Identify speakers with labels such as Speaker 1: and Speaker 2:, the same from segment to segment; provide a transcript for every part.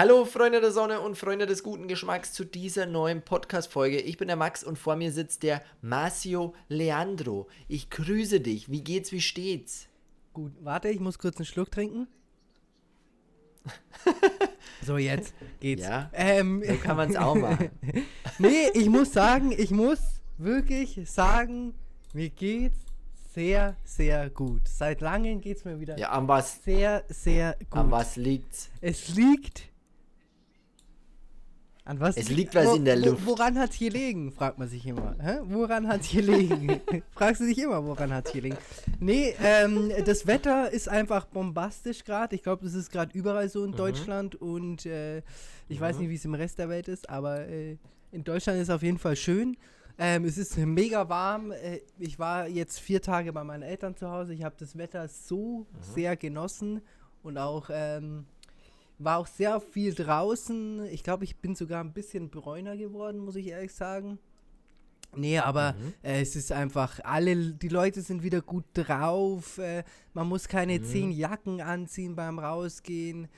Speaker 1: Hallo Freunde der Sonne und Freunde des guten Geschmacks zu dieser neuen Podcast-Folge. Ich bin der Max und vor mir sitzt der Marcio Leandro. Ich grüße dich. Wie geht's, wie steht's?
Speaker 2: Gut, warte, ich muss kurz einen Schluck trinken. so, jetzt geht's.
Speaker 1: Ja,
Speaker 2: Ähm,
Speaker 1: so kann man's auch machen.
Speaker 2: nee, ich muss sagen, ich muss wirklich sagen, mir geht's sehr, sehr gut. Seit langem geht's mir wieder
Speaker 1: Ja, an was,
Speaker 2: sehr, sehr gut.
Speaker 1: an was liegt's?
Speaker 2: Es liegt. An was?
Speaker 1: Es liegt was in der Luft.
Speaker 2: woran hat's gelegen, fragt man sich immer. Hä? Woran hat's gelegen? Fragst du dich immer, woran hat's gelegen? Nee, ähm, das Wetter ist einfach bombastisch gerade. Ich glaube, das ist gerade überall so in
Speaker 1: Mhm.
Speaker 2: Deutschland und äh, ich weiß nicht, wie es im Rest der Welt ist, aber äh, in Deutschland ist es auf jeden Fall schön. Ähm, es ist mega warm. Äh, ich war jetzt vier Tage bei meinen Eltern zu Hause. Ich habe das Wetter so sehr genossen und auch ähm, war auch sehr viel draußen. Ich glaube, ich bin sogar ein bisschen bräuner geworden, muss ich ehrlich sagen. Nee, aber äh, es ist einfach, alle, die Leute sind wieder gut drauf. Äh, man muss keine zehn Jacken anziehen beim Rausgehen.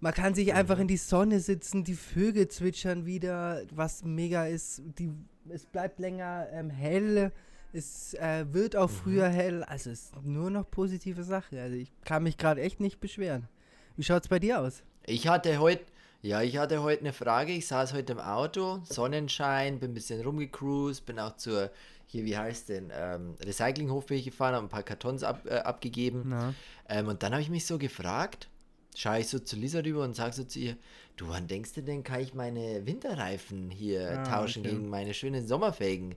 Speaker 2: Man kann sich einfach in die Sonne sitzen, die Vögel zwitschern wieder, was mega ist. Die, es bleibt länger ähm, hell, es äh, wird auch früher hell. Also es ist nur noch positive Sache. Also ich kann mich gerade echt nicht beschweren. Wie schaut's bei dir aus?
Speaker 1: Ich hatte heute, ja, ich hatte heute eine Frage. Ich saß heute im Auto, Sonnenschein, bin ein bisschen rumgecruised, bin auch zur, hier, wie heißt denn, ähm, Recyclinghof bin ich gefahren, habe ein paar Kartons ab, äh, abgegeben. Ähm, und dann habe ich mich so gefragt, schaue ich so zu Lisa rüber und sage so zu ihr, du, wann denkst du denn, kann ich meine Winterreifen hier
Speaker 2: Ah,
Speaker 1: tauschen
Speaker 2: okay.
Speaker 1: gegen meine schönen Sommerfelgen?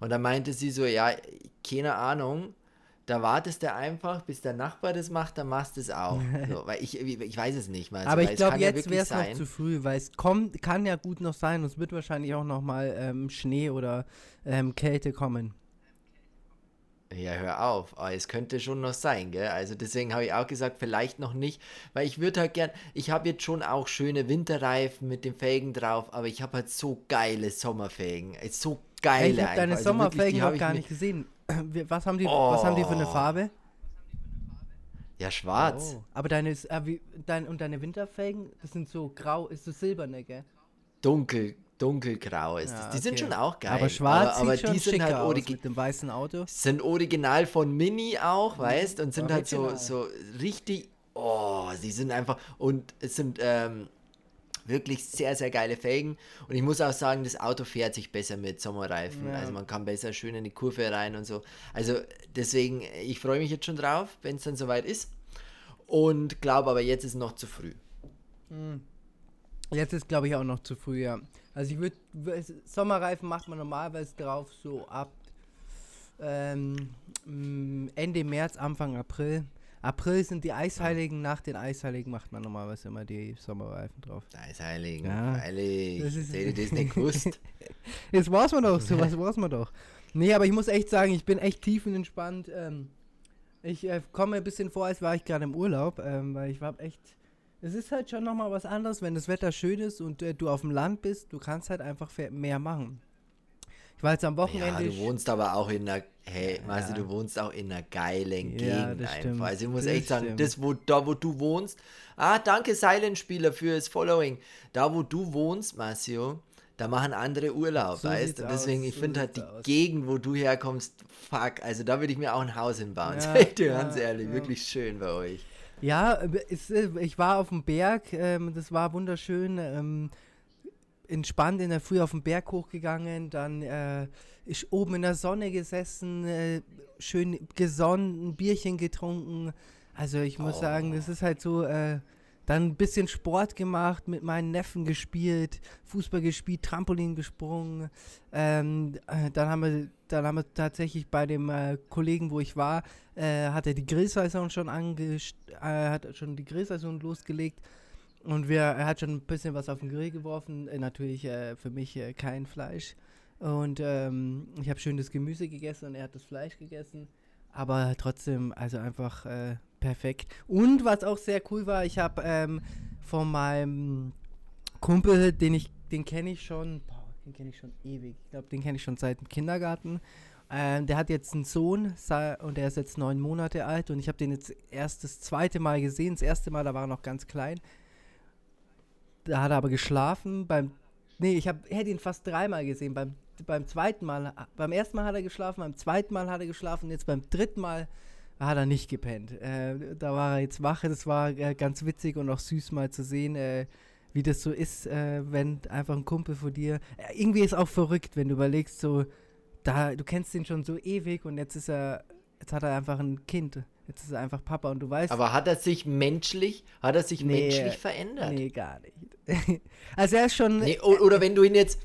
Speaker 1: Und dann meinte sie so, ja, keine Ahnung, da wartest du einfach, bis der Nachbar das macht, dann machst du es auch. so, weil ich, ich weiß es nicht mal.
Speaker 2: Aber
Speaker 1: weil
Speaker 2: ich glaube,
Speaker 1: ja
Speaker 2: jetzt
Speaker 1: wirklich
Speaker 2: wäre es noch zu früh, weil es kommt, kann ja gut noch sein und es wird wahrscheinlich auch noch mal ähm, Schnee oder ähm, Kälte kommen.
Speaker 1: Ja, hör auf. Aber es könnte schon noch sein, gell? Also deswegen habe ich auch gesagt, vielleicht noch nicht, weil ich würde halt gern, ich habe jetzt schon auch schöne Winterreifen mit den Felgen drauf, aber ich habe halt so geile Sommerfelgen. So geile
Speaker 2: ich habe deine.
Speaker 1: Also wirklich,
Speaker 2: Sommerfelgen
Speaker 1: die hab
Speaker 2: noch
Speaker 1: ich
Speaker 2: gar nicht gesehen. Was haben die, was haben die für eine
Speaker 1: Oh.
Speaker 2: Farbe?
Speaker 1: Ja, schwarz.
Speaker 2: Oh. Aber deine, äh, wie, dein, und deine Winterfelgen, das sind so grau, ist so silberne, gell?
Speaker 1: Dunkel, dunkelgrau ist
Speaker 2: Ja,
Speaker 1: das. Die sind
Speaker 2: okay.
Speaker 1: schon auch geil.
Speaker 2: Aber schwarz
Speaker 1: aber, aber die sind halt
Speaker 2: aus mit dem weißen Auto.
Speaker 1: sind original von Mini auch, weißt, und sind halt so, so richtig, oh, sie sind einfach, und es sind ähm, wirklich sehr, sehr geile Felgen. Und ich muss auch sagen, das Auto fährt sich besser mit Sommerreifen.
Speaker 2: Ja.
Speaker 1: Also man kann besser schön in die Kurve rein und so. Also deswegen, ich freue mich jetzt schon drauf, wenn es dann soweit ist. Und glaube aber, jetzt ist noch zu früh.
Speaker 2: Jetzt ist, glaube ich, auch noch zu früh, ja. Also ich würde, Sommerreifen macht man normalerweise drauf so ab ähm, Ende März, Anfang April. April sind die Eisheiligen, nach den Eisheiligen macht man normalerweise immer die Sommerreifen drauf.
Speaker 1: Heilig,
Speaker 2: Ja.
Speaker 1: heilig.
Speaker 2: Das ist-
Speaker 1: Hätte das nicht gewusst.
Speaker 2: Jetzt weiß man doch, sowas weiß man doch. Nee, aber ich muss echt sagen, ich bin echt tiefenentspannt. Ähm, ich äh, komme ein bisschen vor, als war ich gerade im Urlaub, ähm, weil ich war echt. Es ist halt schon nochmal was anderes, wenn das Wetter schön ist und äh, du auf dem Land bist, du kannst halt einfach mehr machen. Ich war jetzt am
Speaker 1: Ja,
Speaker 2: Wochenende.
Speaker 1: du wohnst aber auch in einer, hey, weißt
Speaker 2: Ja.
Speaker 1: du, wohnst auch in einer geilen
Speaker 2: Ja,
Speaker 1: Gegend einfach. Also ich muss
Speaker 2: Das
Speaker 1: echt sagen,
Speaker 2: stimmt.
Speaker 1: das, wo, da wo du wohnst, ah, danke Silent-Spieler fürs Following. Da wo du wohnst, Marcio, da machen andere Urlaub,
Speaker 2: So
Speaker 1: weißt du? Deswegen,
Speaker 2: aus,
Speaker 1: ich
Speaker 2: so
Speaker 1: finde halt die
Speaker 2: aus.
Speaker 1: Gegend, wo du herkommst, fuck, also da würde ich mir auch ein Haus hinbauen.
Speaker 2: Ja,
Speaker 1: dir
Speaker 2: ja,
Speaker 1: ganz ehrlich,
Speaker 2: ja.
Speaker 1: wirklich schön bei euch.
Speaker 2: Ja, äh, äh, ich war auf dem Berg, ähm, das war wunderschön. Entspannt in der Früh auf den Berg hochgegangen, dann äh, ich oben in der Sonne gesessen, äh, schön gesonnen, ein Bierchen getrunken. Also ich muss
Speaker 1: Oh.
Speaker 2: sagen, das ist halt so, äh, dann ein bisschen Sport gemacht, mit meinen Neffen gespielt, Fußball gespielt, Trampolin gesprungen. Ähm, äh, dann, haben wir, dann haben wir tatsächlich bei dem äh, Kollegen, wo ich war, äh, hat er die Grillsaison schon angest äh, hat schon die Grillsaison losgelegt. Und wir, er hat schon ein bisschen was auf den Grill geworfen. Äh, natürlich äh, für mich äh, kein Fleisch. Und ähm, ich habe schönes Gemüse gegessen und er hat das Fleisch gegessen. Aber trotzdem, also einfach äh, perfekt. Und was auch sehr cool war, ich habe ähm, von meinem Kumpel, den ich, den kenne ich schon, boah, den kenne ich schon ewig. Ich glaube, den kenne ich schon seit dem Kindergarten. Ähm, der hat jetzt einen Sohn und der ist jetzt neun Monate alt und ich habe den jetzt erst das zweite Mal gesehen. Das erste Mal, da war er noch ganz klein. Da hat er aber geschlafen. Beim, nee, ich hab, hätte ihn fast dreimal gesehen. Beim, beim zweiten Mal, beim ersten Mal hat er geschlafen, beim zweiten Mal hat er geschlafen, jetzt beim dritten Mal hat er nicht gepennt. Äh, da war er jetzt wach. Das war äh, ganz witzig und auch süß mal zu sehen, äh, wie das so ist, äh, wenn einfach ein Kumpel von dir. Äh, irgendwie ist auch verrückt, wenn du überlegst, so, da, du kennst ihn schon so ewig und jetzt ist er, jetzt hat er einfach ein Kind. Jetzt ist er einfach Papa und du weißt.
Speaker 1: Aber hat er sich menschlich, hat er sich nee, menschlich verändert?
Speaker 2: Nee, gar nicht. also er ist schon.
Speaker 1: Nee, oder wenn du ihn jetzt.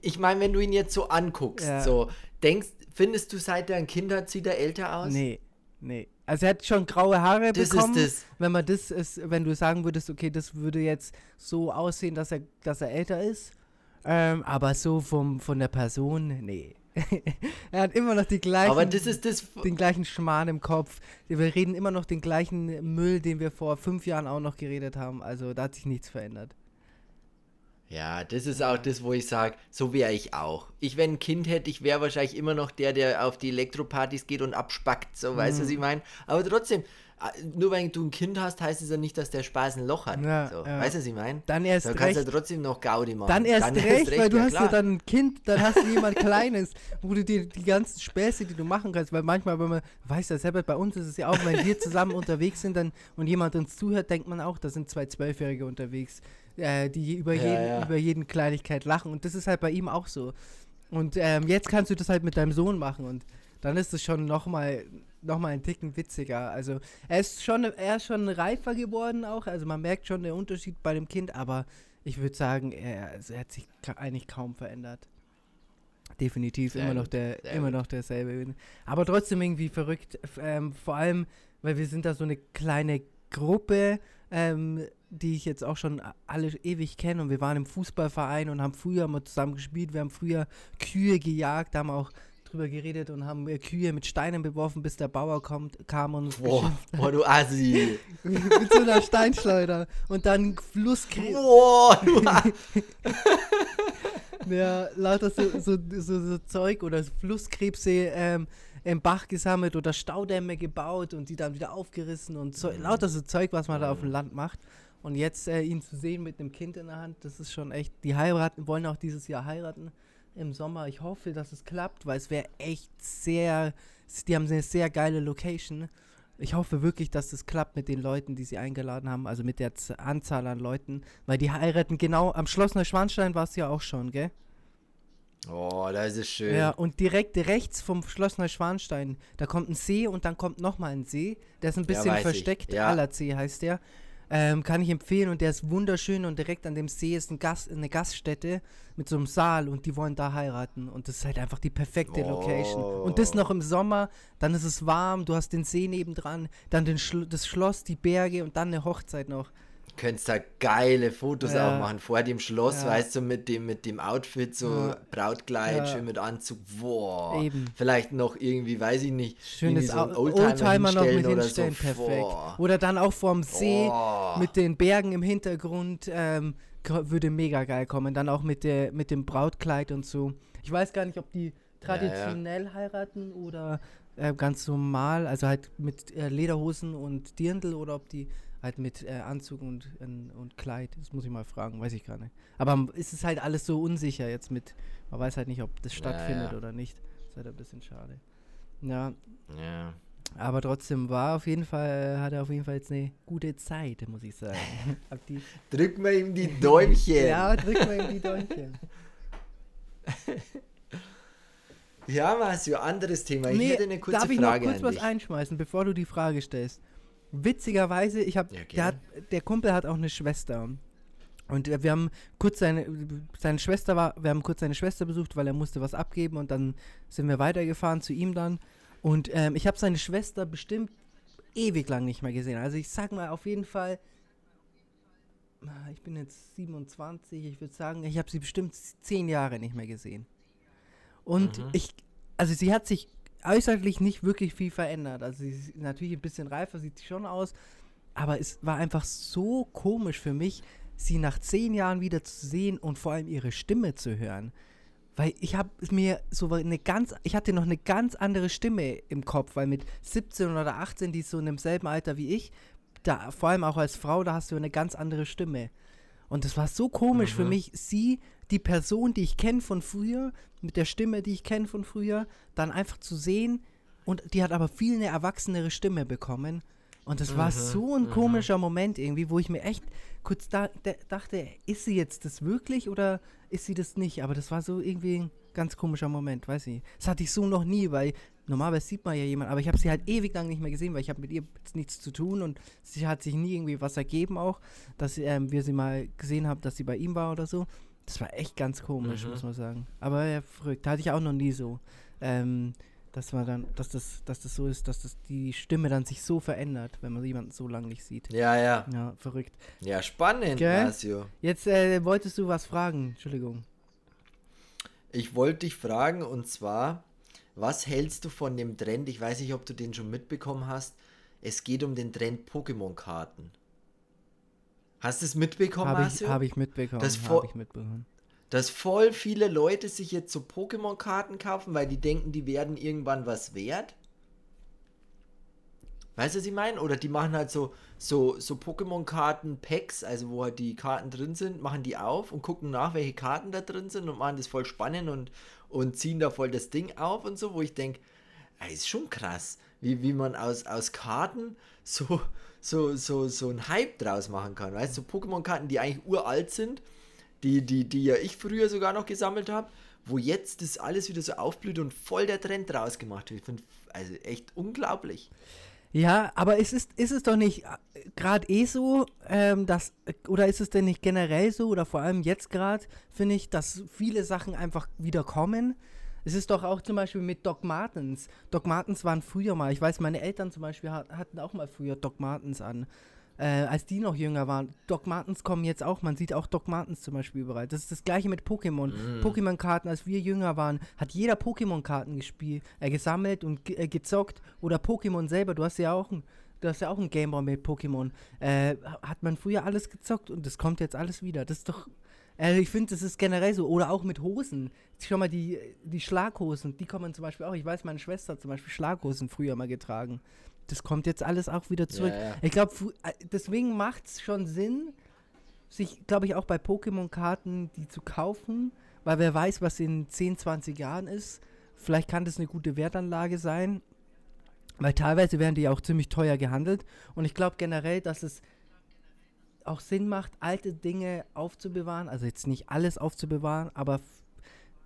Speaker 1: ich meine, wenn du ihn jetzt so anguckst, ja. so, denkst, findest du, seit er ein Kind hat, sieht er älter aus?
Speaker 2: Nee, nee. Also er hat schon graue Haare das bekommen. Ist das. Wenn man das ist, wenn du sagen würdest, okay, das würde jetzt so aussehen, dass er, dass er älter ist. Ähm, aber so vom, von der Person, nee. er hat immer noch die gleichen,
Speaker 1: Aber das ist das
Speaker 2: den gleichen Schmarrn im Kopf. Wir reden immer noch den gleichen Müll, den wir vor fünf Jahren auch noch geredet haben. Also da hat sich nichts verändert.
Speaker 1: Ja, das ist auch das, wo ich sage, so wäre ich auch. Ich, wenn ein Kind hätte, ich wäre wahrscheinlich immer noch der, der auf die Elektropartys geht und abspackt, so, mhm. weißt du, was ich meine? Aber trotzdem, nur weil du ein Kind hast, heißt es ja nicht, dass der Spaß ein Loch hat. Ja, so, ja. Weißt du, was ich meine?
Speaker 2: Dann erst
Speaker 1: Da kannst du ja trotzdem noch Gaudi machen.
Speaker 2: Dann erst, dann recht, erst recht, weil du ja, hast klar. ja dann ein Kind, dann hast du jemand Kleines, wo du dir die ganzen Späße, die du machen kannst, weil manchmal, wenn man, weiß ja selber, bei uns ist es ja auch, wenn wir zusammen unterwegs sind dann, und jemand uns zuhört, denkt man auch, da sind zwei Zwölfjährige unterwegs, äh, die über, jeden, über jeden Kleinigkeit lachen. Und das ist halt bei ihm auch so. Und ähm, jetzt kannst du das halt mit deinem Sohn machen und dann ist es schon nochmal noch mal einen Ticken witziger. Also er ist schon, er ist schon reifer geworden auch. Also man merkt schon den Unterschied bei dem Kind, aber ich würde sagen, er, also er, hat sich eigentlich kaum verändert. Definitiv sehr immer noch der, immer noch derselbe. Aber trotzdem irgendwie verrückt. Ähm, vor allem, weil wir sind da so eine kleine Gruppe, ähm, die ich jetzt auch schon alle ewig kenne und wir waren im Fußballverein und haben früher mal zusammen gespielt, wir haben früher Kühe gejagt, haben auch drüber geredet und haben Kühe mit Steinen beworfen, bis der Bauer kommt, kam und
Speaker 1: Boah, boah du Assi.
Speaker 2: mit so einer Steinschleuder. Und dann Flusskrebs.
Speaker 1: Boah, du
Speaker 2: Ja, lauter so, so, so, so, Zeug oder Flusskrebse ähm, im Bach gesammelt oder Staudämme gebaut und die dann wieder aufgerissen und so, lauter so Zeug, was man da auf dem Land macht. Und jetzt äh, ihn zu sehen mit einem Kind in der Hand, das ist schon echt. Die heiraten, wollen auch dieses Jahr heiraten im Sommer. Ich hoffe, dass es klappt, weil es wäre echt sehr, die haben eine sehr geile Location. Ich hoffe wirklich, dass es klappt mit den Leuten, die sie eingeladen haben, also mit der Z Anzahl an Leuten, weil die heiraten genau am Schloss Neuschwanstein war es ja auch schon, gell?
Speaker 1: Oh, da ist es schön.
Speaker 2: Ja, und direkt rechts vom Schloss Neuschwanstein, da kommt ein See und dann kommt nochmal ein See. Der ist ein bisschen ja, versteckt. Ja. Allersee heißt der. Ähm, kann ich empfehlen und der ist wunderschön und direkt an dem See ist ein Gast, eine Gaststätte mit so einem Saal und die wollen da heiraten und das ist halt einfach die perfekte oh. Location. Und das noch im Sommer, dann ist es warm, du hast den See nebendran, dann Schlo das Schloss, die Berge und dann eine Hochzeit noch
Speaker 1: könntest da geile Fotos ja. auch machen vor dem Schloss, ja. weißt du, mit dem, mit dem Outfit, so ja. Brautkleid, schön mit Anzug, boah. Eben. Vielleicht noch irgendwie, weiß ich nicht,
Speaker 2: schönes so Oldtimer, Oldtimer noch mit hinstellen, so. perfekt. Boah. Oder dann auch vorm See boah. mit den Bergen im Hintergrund, ähm, würde mega geil kommen. Dann auch mit, der, mit dem Brautkleid und so. Ich weiß gar nicht, ob die traditionell heiraten oder äh, ganz normal, also halt mit äh, Lederhosen und Dirndl oder ob die halt mit äh, Anzug und, äh, und Kleid. Das muss ich mal fragen, weiß ich gar nicht. Aber ist es halt alles so unsicher jetzt mit, man weiß halt nicht, ob das stattfindet ja, oder nicht. Das ist halt ein bisschen schade. Ja.
Speaker 1: Ja.
Speaker 2: Aber trotzdem war auf jeden Fall, hat er auf jeden Fall jetzt eine gute Zeit, muss ich sagen.
Speaker 1: drück mal ihm die Däumchen.
Speaker 2: ja, drück mal ihm die Däumchen.
Speaker 1: ja, was für anderes Thema. Ich nee, hätte eine kurze darf ich Frage.
Speaker 2: Noch kurz was einschmeißen, bevor du die Frage stellst? Witzigerweise, ich habe, ja, der, der Kumpel hat auch eine Schwester. Und wir haben kurz seine, seine Schwester war, wir haben kurz seine Schwester besucht, weil er musste was abgeben und dann sind wir weitergefahren zu ihm dann. Und ähm, ich habe seine Schwester bestimmt ewig lang nicht mehr gesehen. Also ich sag mal auf jeden Fall, ich bin jetzt 27, ich würde sagen, ich habe sie bestimmt zehn Jahre nicht mehr gesehen. Und mhm. ich, also sie hat sich äußerlich nicht wirklich viel verändert. Also sie ist natürlich ein bisschen reifer, sieht sie schon aus. Aber es war einfach so komisch für mich, sie nach zehn Jahren wieder zu sehen und vor allem ihre Stimme zu hören. Weil ich habe mir so eine ganz, ich hatte noch eine ganz andere Stimme im Kopf, weil mit 17 oder 18, die ist so in demselben Alter wie ich, da vor allem auch als Frau, da hast du eine ganz andere Stimme. Und das war so komisch mhm. für mich, sie, die Person, die ich kenne von früher, mit der Stimme, die ich kenne von früher, dann einfach zu sehen. Und die hat aber viel eine erwachsenere Stimme bekommen. Und das mhm, war so ein mhm. komischer Moment irgendwie, wo ich mir echt kurz da, dachte, ist sie jetzt das wirklich oder ist sie das nicht? Aber das war so irgendwie ein ganz komischer Moment, weiß ich. Das hatte ich so noch nie, weil normalerweise sieht man ja jemanden, aber ich habe sie halt ewig lang nicht mehr gesehen, weil ich habe mit ihr jetzt nichts zu tun und sie hat sich nie irgendwie was ergeben auch, dass ähm, wir sie mal gesehen haben, dass sie bei ihm war oder so. Das war echt ganz komisch, mhm. muss man sagen. Aber ja, verrückt. Hatte ich auch noch nie so. Ähm, dass man dann, dass das, dass das so ist, dass das die Stimme dann sich so verändert, wenn man jemanden so lange nicht sieht.
Speaker 1: Ja, ja.
Speaker 2: Ja, verrückt.
Speaker 1: Ja, spannend? Masio.
Speaker 2: Jetzt äh, wolltest du was fragen, Entschuldigung.
Speaker 1: Ich wollte dich fragen und zwar, was hältst du von dem Trend? Ich weiß nicht, ob du den schon mitbekommen hast. Es geht um den Trend Pokémon-Karten. Hast du es mitbekommen,
Speaker 2: Habe ich, hab ich mitbekommen.
Speaker 1: Das habe ich mitbekommen. Dass voll viele Leute sich jetzt so Pokémon-Karten kaufen, weil die denken, die werden irgendwann was wert. Weißt du, was ich meine? Oder die machen halt so, so, so Pokémon-Karten-Packs, also wo halt die Karten drin sind, machen die auf und gucken nach, welche Karten da drin sind und machen das voll spannend und, und ziehen da voll das Ding auf und so, wo ich denke, ist schon krass, wie, wie man aus, aus Karten so, so, so, so einen Hype draus machen kann. Weißt du, so Pokémon-Karten, die eigentlich uralt sind, die, die, die ja ich früher sogar noch gesammelt habe, wo jetzt das alles wieder so aufblüht und voll der Trend draus gemacht wird. Ich finde, also echt unglaublich.
Speaker 2: Ja, aber ist es, ist es doch nicht äh, gerade eh so, ähm, dass, oder ist es denn nicht generell so, oder vor allem jetzt gerade, finde ich, dass viele Sachen einfach wieder kommen? Es ist doch auch zum Beispiel mit Doc Martens. Doc Martens waren früher mal, ich weiß, meine Eltern zum Beispiel hatten auch mal früher Doc Martens an äh, als die noch jünger waren. Doc Martens kommen jetzt auch, man sieht auch Doc Martens zum Beispiel überall. Das ist das gleiche mit Pokémon. Mm. Pokémon-Karten, als wir jünger waren, hat jeder Pokémon-Karten gespielt, äh, gesammelt und ge äh, gezockt. Oder Pokémon selber, du hast ja auch ein du hast ja auch ein Gameboy mit Pokémon. Äh, hat man früher alles gezockt und das kommt jetzt alles wieder. Das ist doch. Äh, ich finde, das ist generell so. Oder auch mit Hosen. Schau mal, die, die Schlaghosen, die kommen zum Beispiel auch. Ich weiß, meine Schwester hat zum Beispiel Schlaghosen früher mal getragen das kommt jetzt alles auch wieder zurück. Ja, ja. Ich glaube, äh, deswegen macht es schon Sinn, sich, glaube ich, auch bei Pokémon-Karten die zu kaufen, weil wer weiß, was in 10, 20 Jahren ist. Vielleicht kann das eine gute Wertanlage sein, weil teilweise werden die auch ziemlich teuer gehandelt. Und ich glaube generell, dass es auch Sinn macht, alte Dinge aufzubewahren. Also jetzt nicht alles aufzubewahren, aber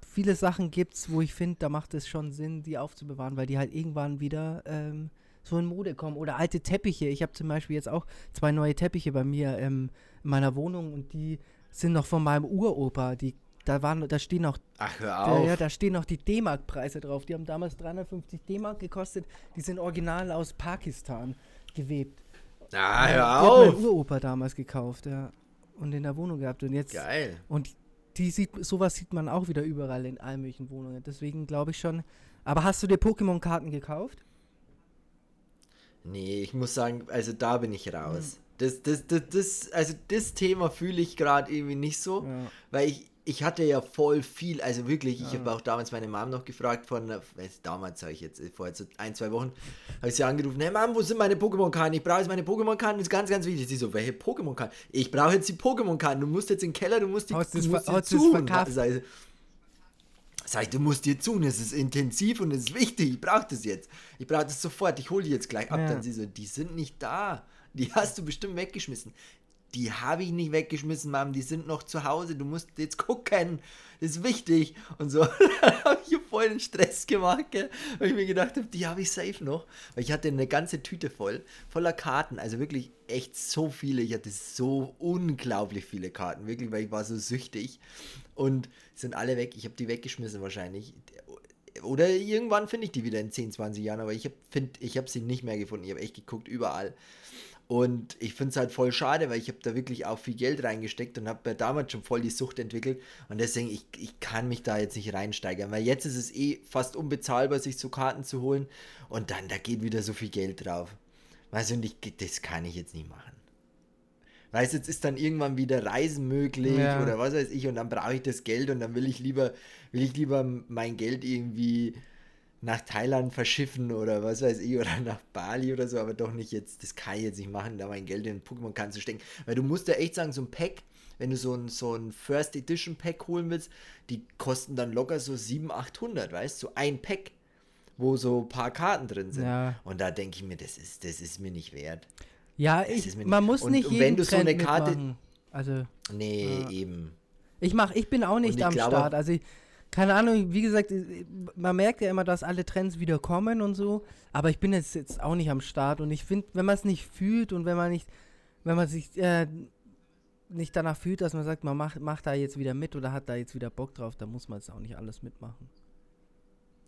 Speaker 2: viele Sachen gibt es, wo ich finde, da macht es schon Sinn, die aufzubewahren, weil die halt irgendwann wieder ähm, so in Mode kommen. Oder alte Teppiche. Ich habe zum Beispiel jetzt auch zwei neue Teppiche bei mir ähm, in meiner Wohnung und die sind noch von meinem Uropa. Die, da, waren, da stehen noch.
Speaker 1: Ach, hör auf.
Speaker 2: Da, ja, da stehen noch die D-Mark-Preise drauf. Die haben damals 350 D-Mark gekostet. Die sind original aus Pakistan gewebt.
Speaker 1: Ah, hör ja, auf. Die
Speaker 2: hat mein Uropa damals gekauft, ja. Und in der Wohnung gehabt. Und jetzt.
Speaker 1: Geil.
Speaker 2: Und die sieht, sowas sieht man auch wieder überall in allen möglichen Wohnungen. Deswegen glaube ich schon. Aber hast du dir Pokémon-Karten gekauft?
Speaker 1: Nee, ich muss sagen, also da bin ich raus. Mhm. Das, das, das, das, also das Thema fühle ich gerade irgendwie nicht so, ja. weil ich, ich hatte ja voll viel, also wirklich, ja. ich habe auch damals meine Mom noch gefragt von, damals sage ich jetzt, vor jetzt so ein, zwei Wochen, habe ich sie angerufen, hey Mom, wo sind meine Pokémon-Karten? Ich brauche jetzt meine Pokémon-Karten, das ist ganz, ganz wichtig. Sie so, welche Pokémon-Karten? Ich brauche jetzt die Pokémon-Karten, du musst jetzt in den Keller, du musst die, du
Speaker 2: musst die suchen.
Speaker 1: Sag ich, du musst dir tun, es ist intensiv und es ist wichtig, ich brauche das jetzt. Ich brauche das sofort, ich hole die jetzt gleich ab. Ja. Dann sie so, die sind nicht da. Die hast du bestimmt weggeschmissen. Die habe ich nicht weggeschmissen, Mom, die sind noch zu Hause, du musst jetzt gucken, das ist wichtig. Und so, habe ich voll den Stress gemacht, gell? weil ich mir gedacht habe, die habe ich safe noch. Weil ich hatte eine ganze Tüte voll, voller Karten, also wirklich echt so viele. Ich hatte so unglaublich viele Karten, wirklich, weil ich war so süchtig. Und sind alle weg. Ich habe die weggeschmissen wahrscheinlich. Oder irgendwann finde ich die wieder in 10, 20 Jahren, aber ich habe hab sie nicht mehr gefunden. Ich habe echt geguckt, überall. Und ich finde es halt voll schade, weil ich habe da wirklich auch viel Geld reingesteckt und habe damals schon voll die Sucht entwickelt. Und deswegen, ich, ich kann mich da jetzt nicht reinsteigern, weil jetzt ist es eh fast unbezahlbar, sich so Karten zu holen. Und dann, da geht wieder so viel Geld drauf. Weißt du, und ich, das kann ich jetzt nicht machen. Weißt du, jetzt ist dann irgendwann wieder Reisen möglich ja. oder was weiß ich und dann brauche ich das Geld und dann will ich lieber, will ich lieber mein Geld irgendwie nach Thailand verschiffen oder was weiß ich oder nach Bali oder so, aber doch nicht jetzt, das kann ich jetzt nicht machen, da mein Geld in Pokémon kann zu stecken. Weil du musst ja echt sagen, so ein Pack wenn du so ein, so ein First Edition Pack holen willst, die kosten dann locker so 700, 800, weißt du, so ein Pack, wo so ein paar Karten drin sind.
Speaker 2: Ja.
Speaker 1: Und da denke ich mir, das ist, das ist mir nicht wert.
Speaker 2: Ja, ich, man muss
Speaker 1: und-
Speaker 2: nicht
Speaker 1: und
Speaker 2: jeden
Speaker 1: wenn du so
Speaker 2: Trend
Speaker 1: eine Karte-
Speaker 2: mitmachen. Also,
Speaker 1: Nee,
Speaker 2: Ja.
Speaker 1: eben.
Speaker 2: ich mach, ich bin auch nicht
Speaker 1: ich
Speaker 2: am
Speaker 1: glaube-
Speaker 2: Start. Also, ich, keine Ahnung, wie gesagt, ich- man merkt ja immer, dass alle Trends wieder kommen und so, aber ich bin jetzt, jetzt auch nicht am Start und ich finde, wenn man es nicht fühlt und wenn man nicht, wenn man sich äh, nicht danach fühlt, dass man sagt, man macht, macht da jetzt wieder mit oder hat da jetzt wieder Bock drauf, dann muss man jetzt auch nicht alles mitmachen.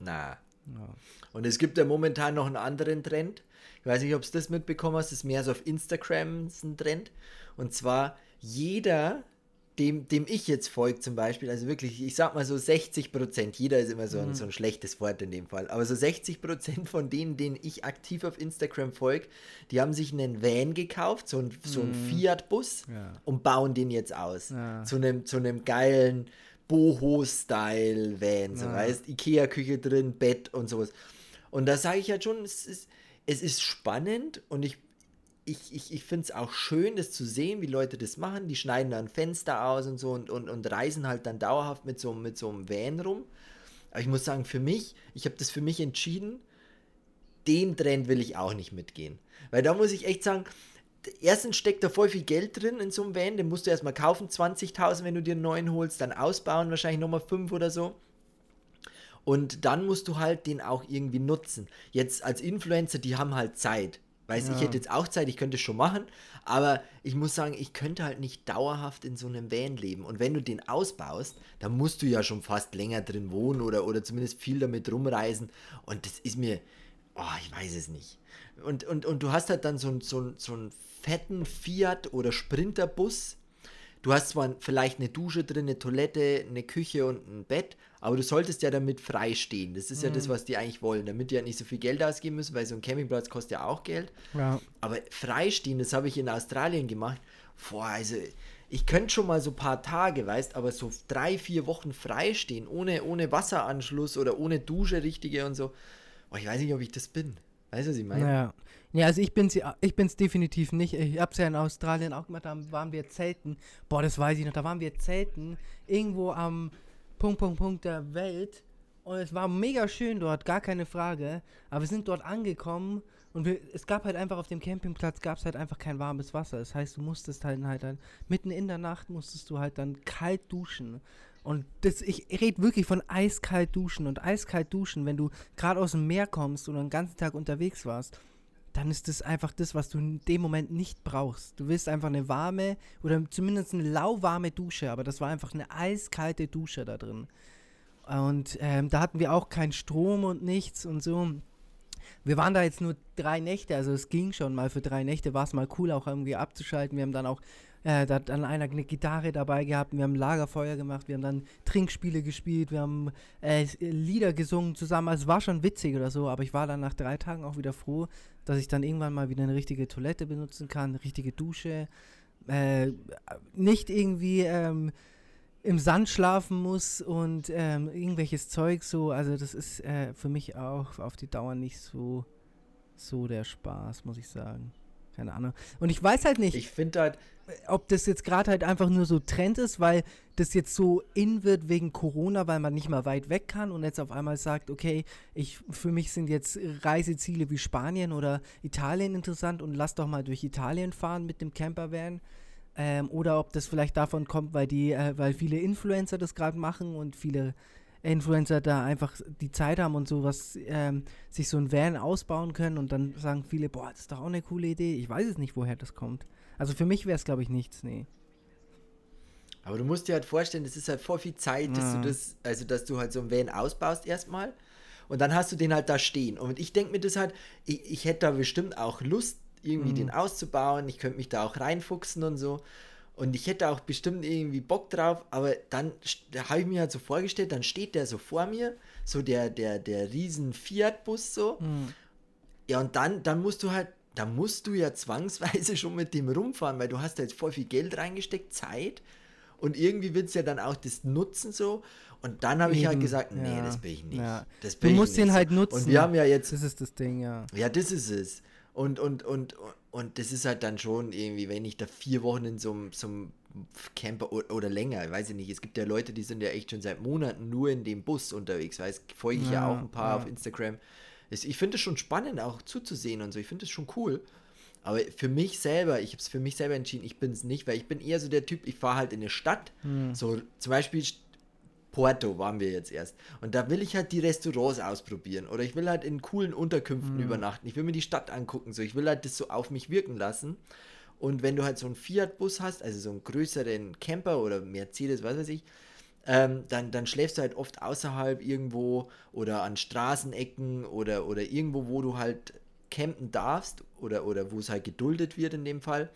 Speaker 1: Na.
Speaker 2: Ja.
Speaker 1: Und es gibt ja momentan noch einen anderen Trend. Ich weiß nicht, ob du das mitbekommen hast. Das ist mehr so auf Instagram ein Trend. Und zwar jeder, dem, dem ich jetzt folge zum Beispiel, also wirklich, ich sag mal so 60 Prozent, jeder ist immer so ein, so ein schlechtes Wort in dem Fall, aber so 60 Prozent von denen, denen ich aktiv auf Instagram folge, die haben sich einen Van gekauft, so ein, so ein Fiat-Bus
Speaker 2: Ja.
Speaker 1: und bauen den jetzt aus.
Speaker 2: Ja.
Speaker 1: Zu einem zu einem geilen Boho-Style-Van, so
Speaker 2: Ja.
Speaker 1: weißt, Ikea-Küche drin, Bett und sowas. Und da sage ich halt schon, es ist, es ist spannend und ich, ich, ich, ich finde es auch schön, das zu sehen, wie Leute das machen. Die schneiden dann Fenster aus und so und, und, und reisen halt dann dauerhaft mit so, mit so einem Van rum. Aber ich muss sagen, für mich, ich habe das für mich entschieden, den Trend will ich auch nicht mitgehen. Weil da muss ich echt sagen, erstens steckt da voll viel Geld drin in so einem Van, den musst du erstmal kaufen, 20.000, wenn du dir einen neuen holst, dann ausbauen, wahrscheinlich nochmal 5 oder so. Und dann musst du halt den auch irgendwie nutzen. Jetzt als Influencer, die haben halt Zeit. Weißt ich
Speaker 2: Ja.
Speaker 1: hätte jetzt auch Zeit, ich könnte es schon machen, aber ich muss sagen, ich könnte halt nicht dauerhaft in so einem Van leben. Und wenn du den ausbaust, dann musst du ja schon fast länger drin wohnen oder, oder zumindest viel damit rumreisen. Und das ist mir, oh, ich weiß es nicht. Und, und, und du hast halt dann so, einen- so, einen- so einen fetten Fiat oder Sprinterbus. Du hast zwar vielleicht eine Dusche drin, eine Toilette, eine Küche und ein Bett, aber du solltest ja damit frei stehen. Das ist ja das, was die eigentlich wollen, damit die ja nicht so viel Geld ausgeben müssen, weil so ein Campingplatz kostet ja auch Geld.
Speaker 2: Ja.
Speaker 1: Aber freistehen, das habe ich in Australien gemacht. Boah, also ich könnte schon mal so ein paar Tage, weißt, aber so drei, vier Wochen freistehen, ohne, ohne Wasseranschluss oder ohne Dusche richtige und so. Boah, ich weiß nicht, ob ich das bin. Weißt du, was ich meine?
Speaker 2: Ja. Ja, also ich bin's, ich bin's definitiv nicht. Ich hab's ja in Australien auch gemacht, da waren wir zelten. Boah, das weiß ich noch, da waren wir zelten, irgendwo am Punkt, Punkt, Punkt der Welt. Und es war mega schön dort, gar keine Frage. Aber wir sind dort angekommen und wir, es gab halt einfach auf dem Campingplatz gab halt einfach kein warmes Wasser. Das heißt, du musstest halt, halt dann, mitten in der Nacht musstest du halt dann kalt duschen. Und das, ich rede wirklich von eiskalt duschen und eiskalt duschen, wenn du gerade aus dem Meer kommst und den ganzen Tag unterwegs warst dann ist das einfach das, was du in dem Moment nicht brauchst. Du willst einfach eine warme oder zumindest eine lauwarme Dusche, aber das war einfach eine eiskalte Dusche da drin. Und ähm, da hatten wir auch keinen Strom und nichts und so. Wir waren da jetzt nur drei Nächte, also es ging schon mal für drei Nächte, war es mal cool, auch irgendwie abzuschalten. Wir haben dann auch, äh, da hat dann einer eine Gitarre dabei gehabt, wir haben Lagerfeuer gemacht, wir haben dann Trinkspiele gespielt, wir haben äh, Lieder gesungen zusammen. Also es war schon witzig oder so, aber ich war dann nach drei Tagen auch wieder froh, dass ich dann irgendwann mal wieder eine richtige Toilette benutzen kann, eine richtige Dusche, äh, nicht irgendwie ähm, im Sand schlafen muss und ähm, irgendwelches Zeug so. Also das ist äh, für mich auch auf die Dauer nicht so, so der Spaß, muss ich sagen. Keine Ahnung. Und ich weiß halt nicht,
Speaker 1: Ich finde halt,
Speaker 2: ob das jetzt gerade halt einfach nur so Trend ist, weil das jetzt so in wird wegen Corona, weil man nicht mal weit weg kann und jetzt auf einmal sagt, okay, ich für mich sind jetzt Reiseziele wie Spanien oder Italien interessant und lass doch mal durch Italien fahren mit dem Campervan. Ähm, oder ob das vielleicht davon kommt, weil die, äh, weil viele Influencer das gerade machen und viele Influencer da einfach die Zeit haben und sowas, ähm, sich so ein Van ausbauen können und dann sagen viele, boah, das ist doch auch eine coole Idee. Ich weiß es nicht, woher das kommt. Also für mich wäre es, glaube ich, nichts, nee.
Speaker 1: aber du musst dir halt vorstellen, das ist halt voll viel Zeit, dass
Speaker 2: Ja.
Speaker 1: du das, also dass du halt so einen Van ausbaust erstmal und dann hast du den halt da stehen. Und ich denke mir das halt, ich, ich hätte da bestimmt auch Lust, irgendwie
Speaker 2: Mhm.
Speaker 1: den auszubauen. Ich könnte mich da auch reinfuchsen und so. Und ich hätte auch bestimmt irgendwie Bock drauf, aber dann da habe ich mir halt so vorgestellt, dann steht der so vor mir, so der, der, der riesen Fiat-Bus so. Ja, und dann, dann musst du halt, da musst du ja zwangsweise schon mit dem rumfahren, weil du hast da jetzt voll viel Geld reingesteckt, Zeit. Und irgendwie willst du ja dann auch das nutzen so. Und dann habe ich halt gesagt, nee,
Speaker 2: ja,
Speaker 1: das bin ich nicht.
Speaker 2: ja.
Speaker 1: Das
Speaker 2: Du
Speaker 1: bin ich
Speaker 2: musst
Speaker 1: nicht
Speaker 2: ihn
Speaker 1: so.
Speaker 2: halt nutzen.
Speaker 1: Und wir haben ja jetzt
Speaker 2: Das ist das Ding, ja.
Speaker 1: ja, das ist es. Und, und, und, und das ist halt dann schon irgendwie, wenn ich da vier Wochen in so einem, so einem Camper oder, länger, weiß ich nicht. Es gibt ja Leute, die sind ja echt schon seit Monaten nur in dem Bus unterwegs, weil es folge ich ja, ja, auch ein paar ja. auf Instagram. Ich finde es schon spannend, auch zuzusehen und so. Ich finde es schon cool. Aber für mich selber, ich habe es für mich selber entschieden, ich bin es nicht, weil ich bin eher so der Typ, ich fahre halt in eine Stadt. Hm. So zum Beispiel Porto waren wir jetzt erst. Und da will ich halt die Restaurants ausprobieren. Oder ich will halt in coolen Unterkünften hm. übernachten. Ich will mir die Stadt angucken. So, ich will halt das so auf mich wirken lassen. Und wenn du halt so einen Fiat-Bus hast, also so einen größeren Camper oder Mercedes, was weiß ich, ähm, dann, dann schläfst du halt oft außerhalb irgendwo oder an Straßenecken oder, oder irgendwo, wo du halt campen darfst oder, oder wo es halt geduldet wird in dem Fall.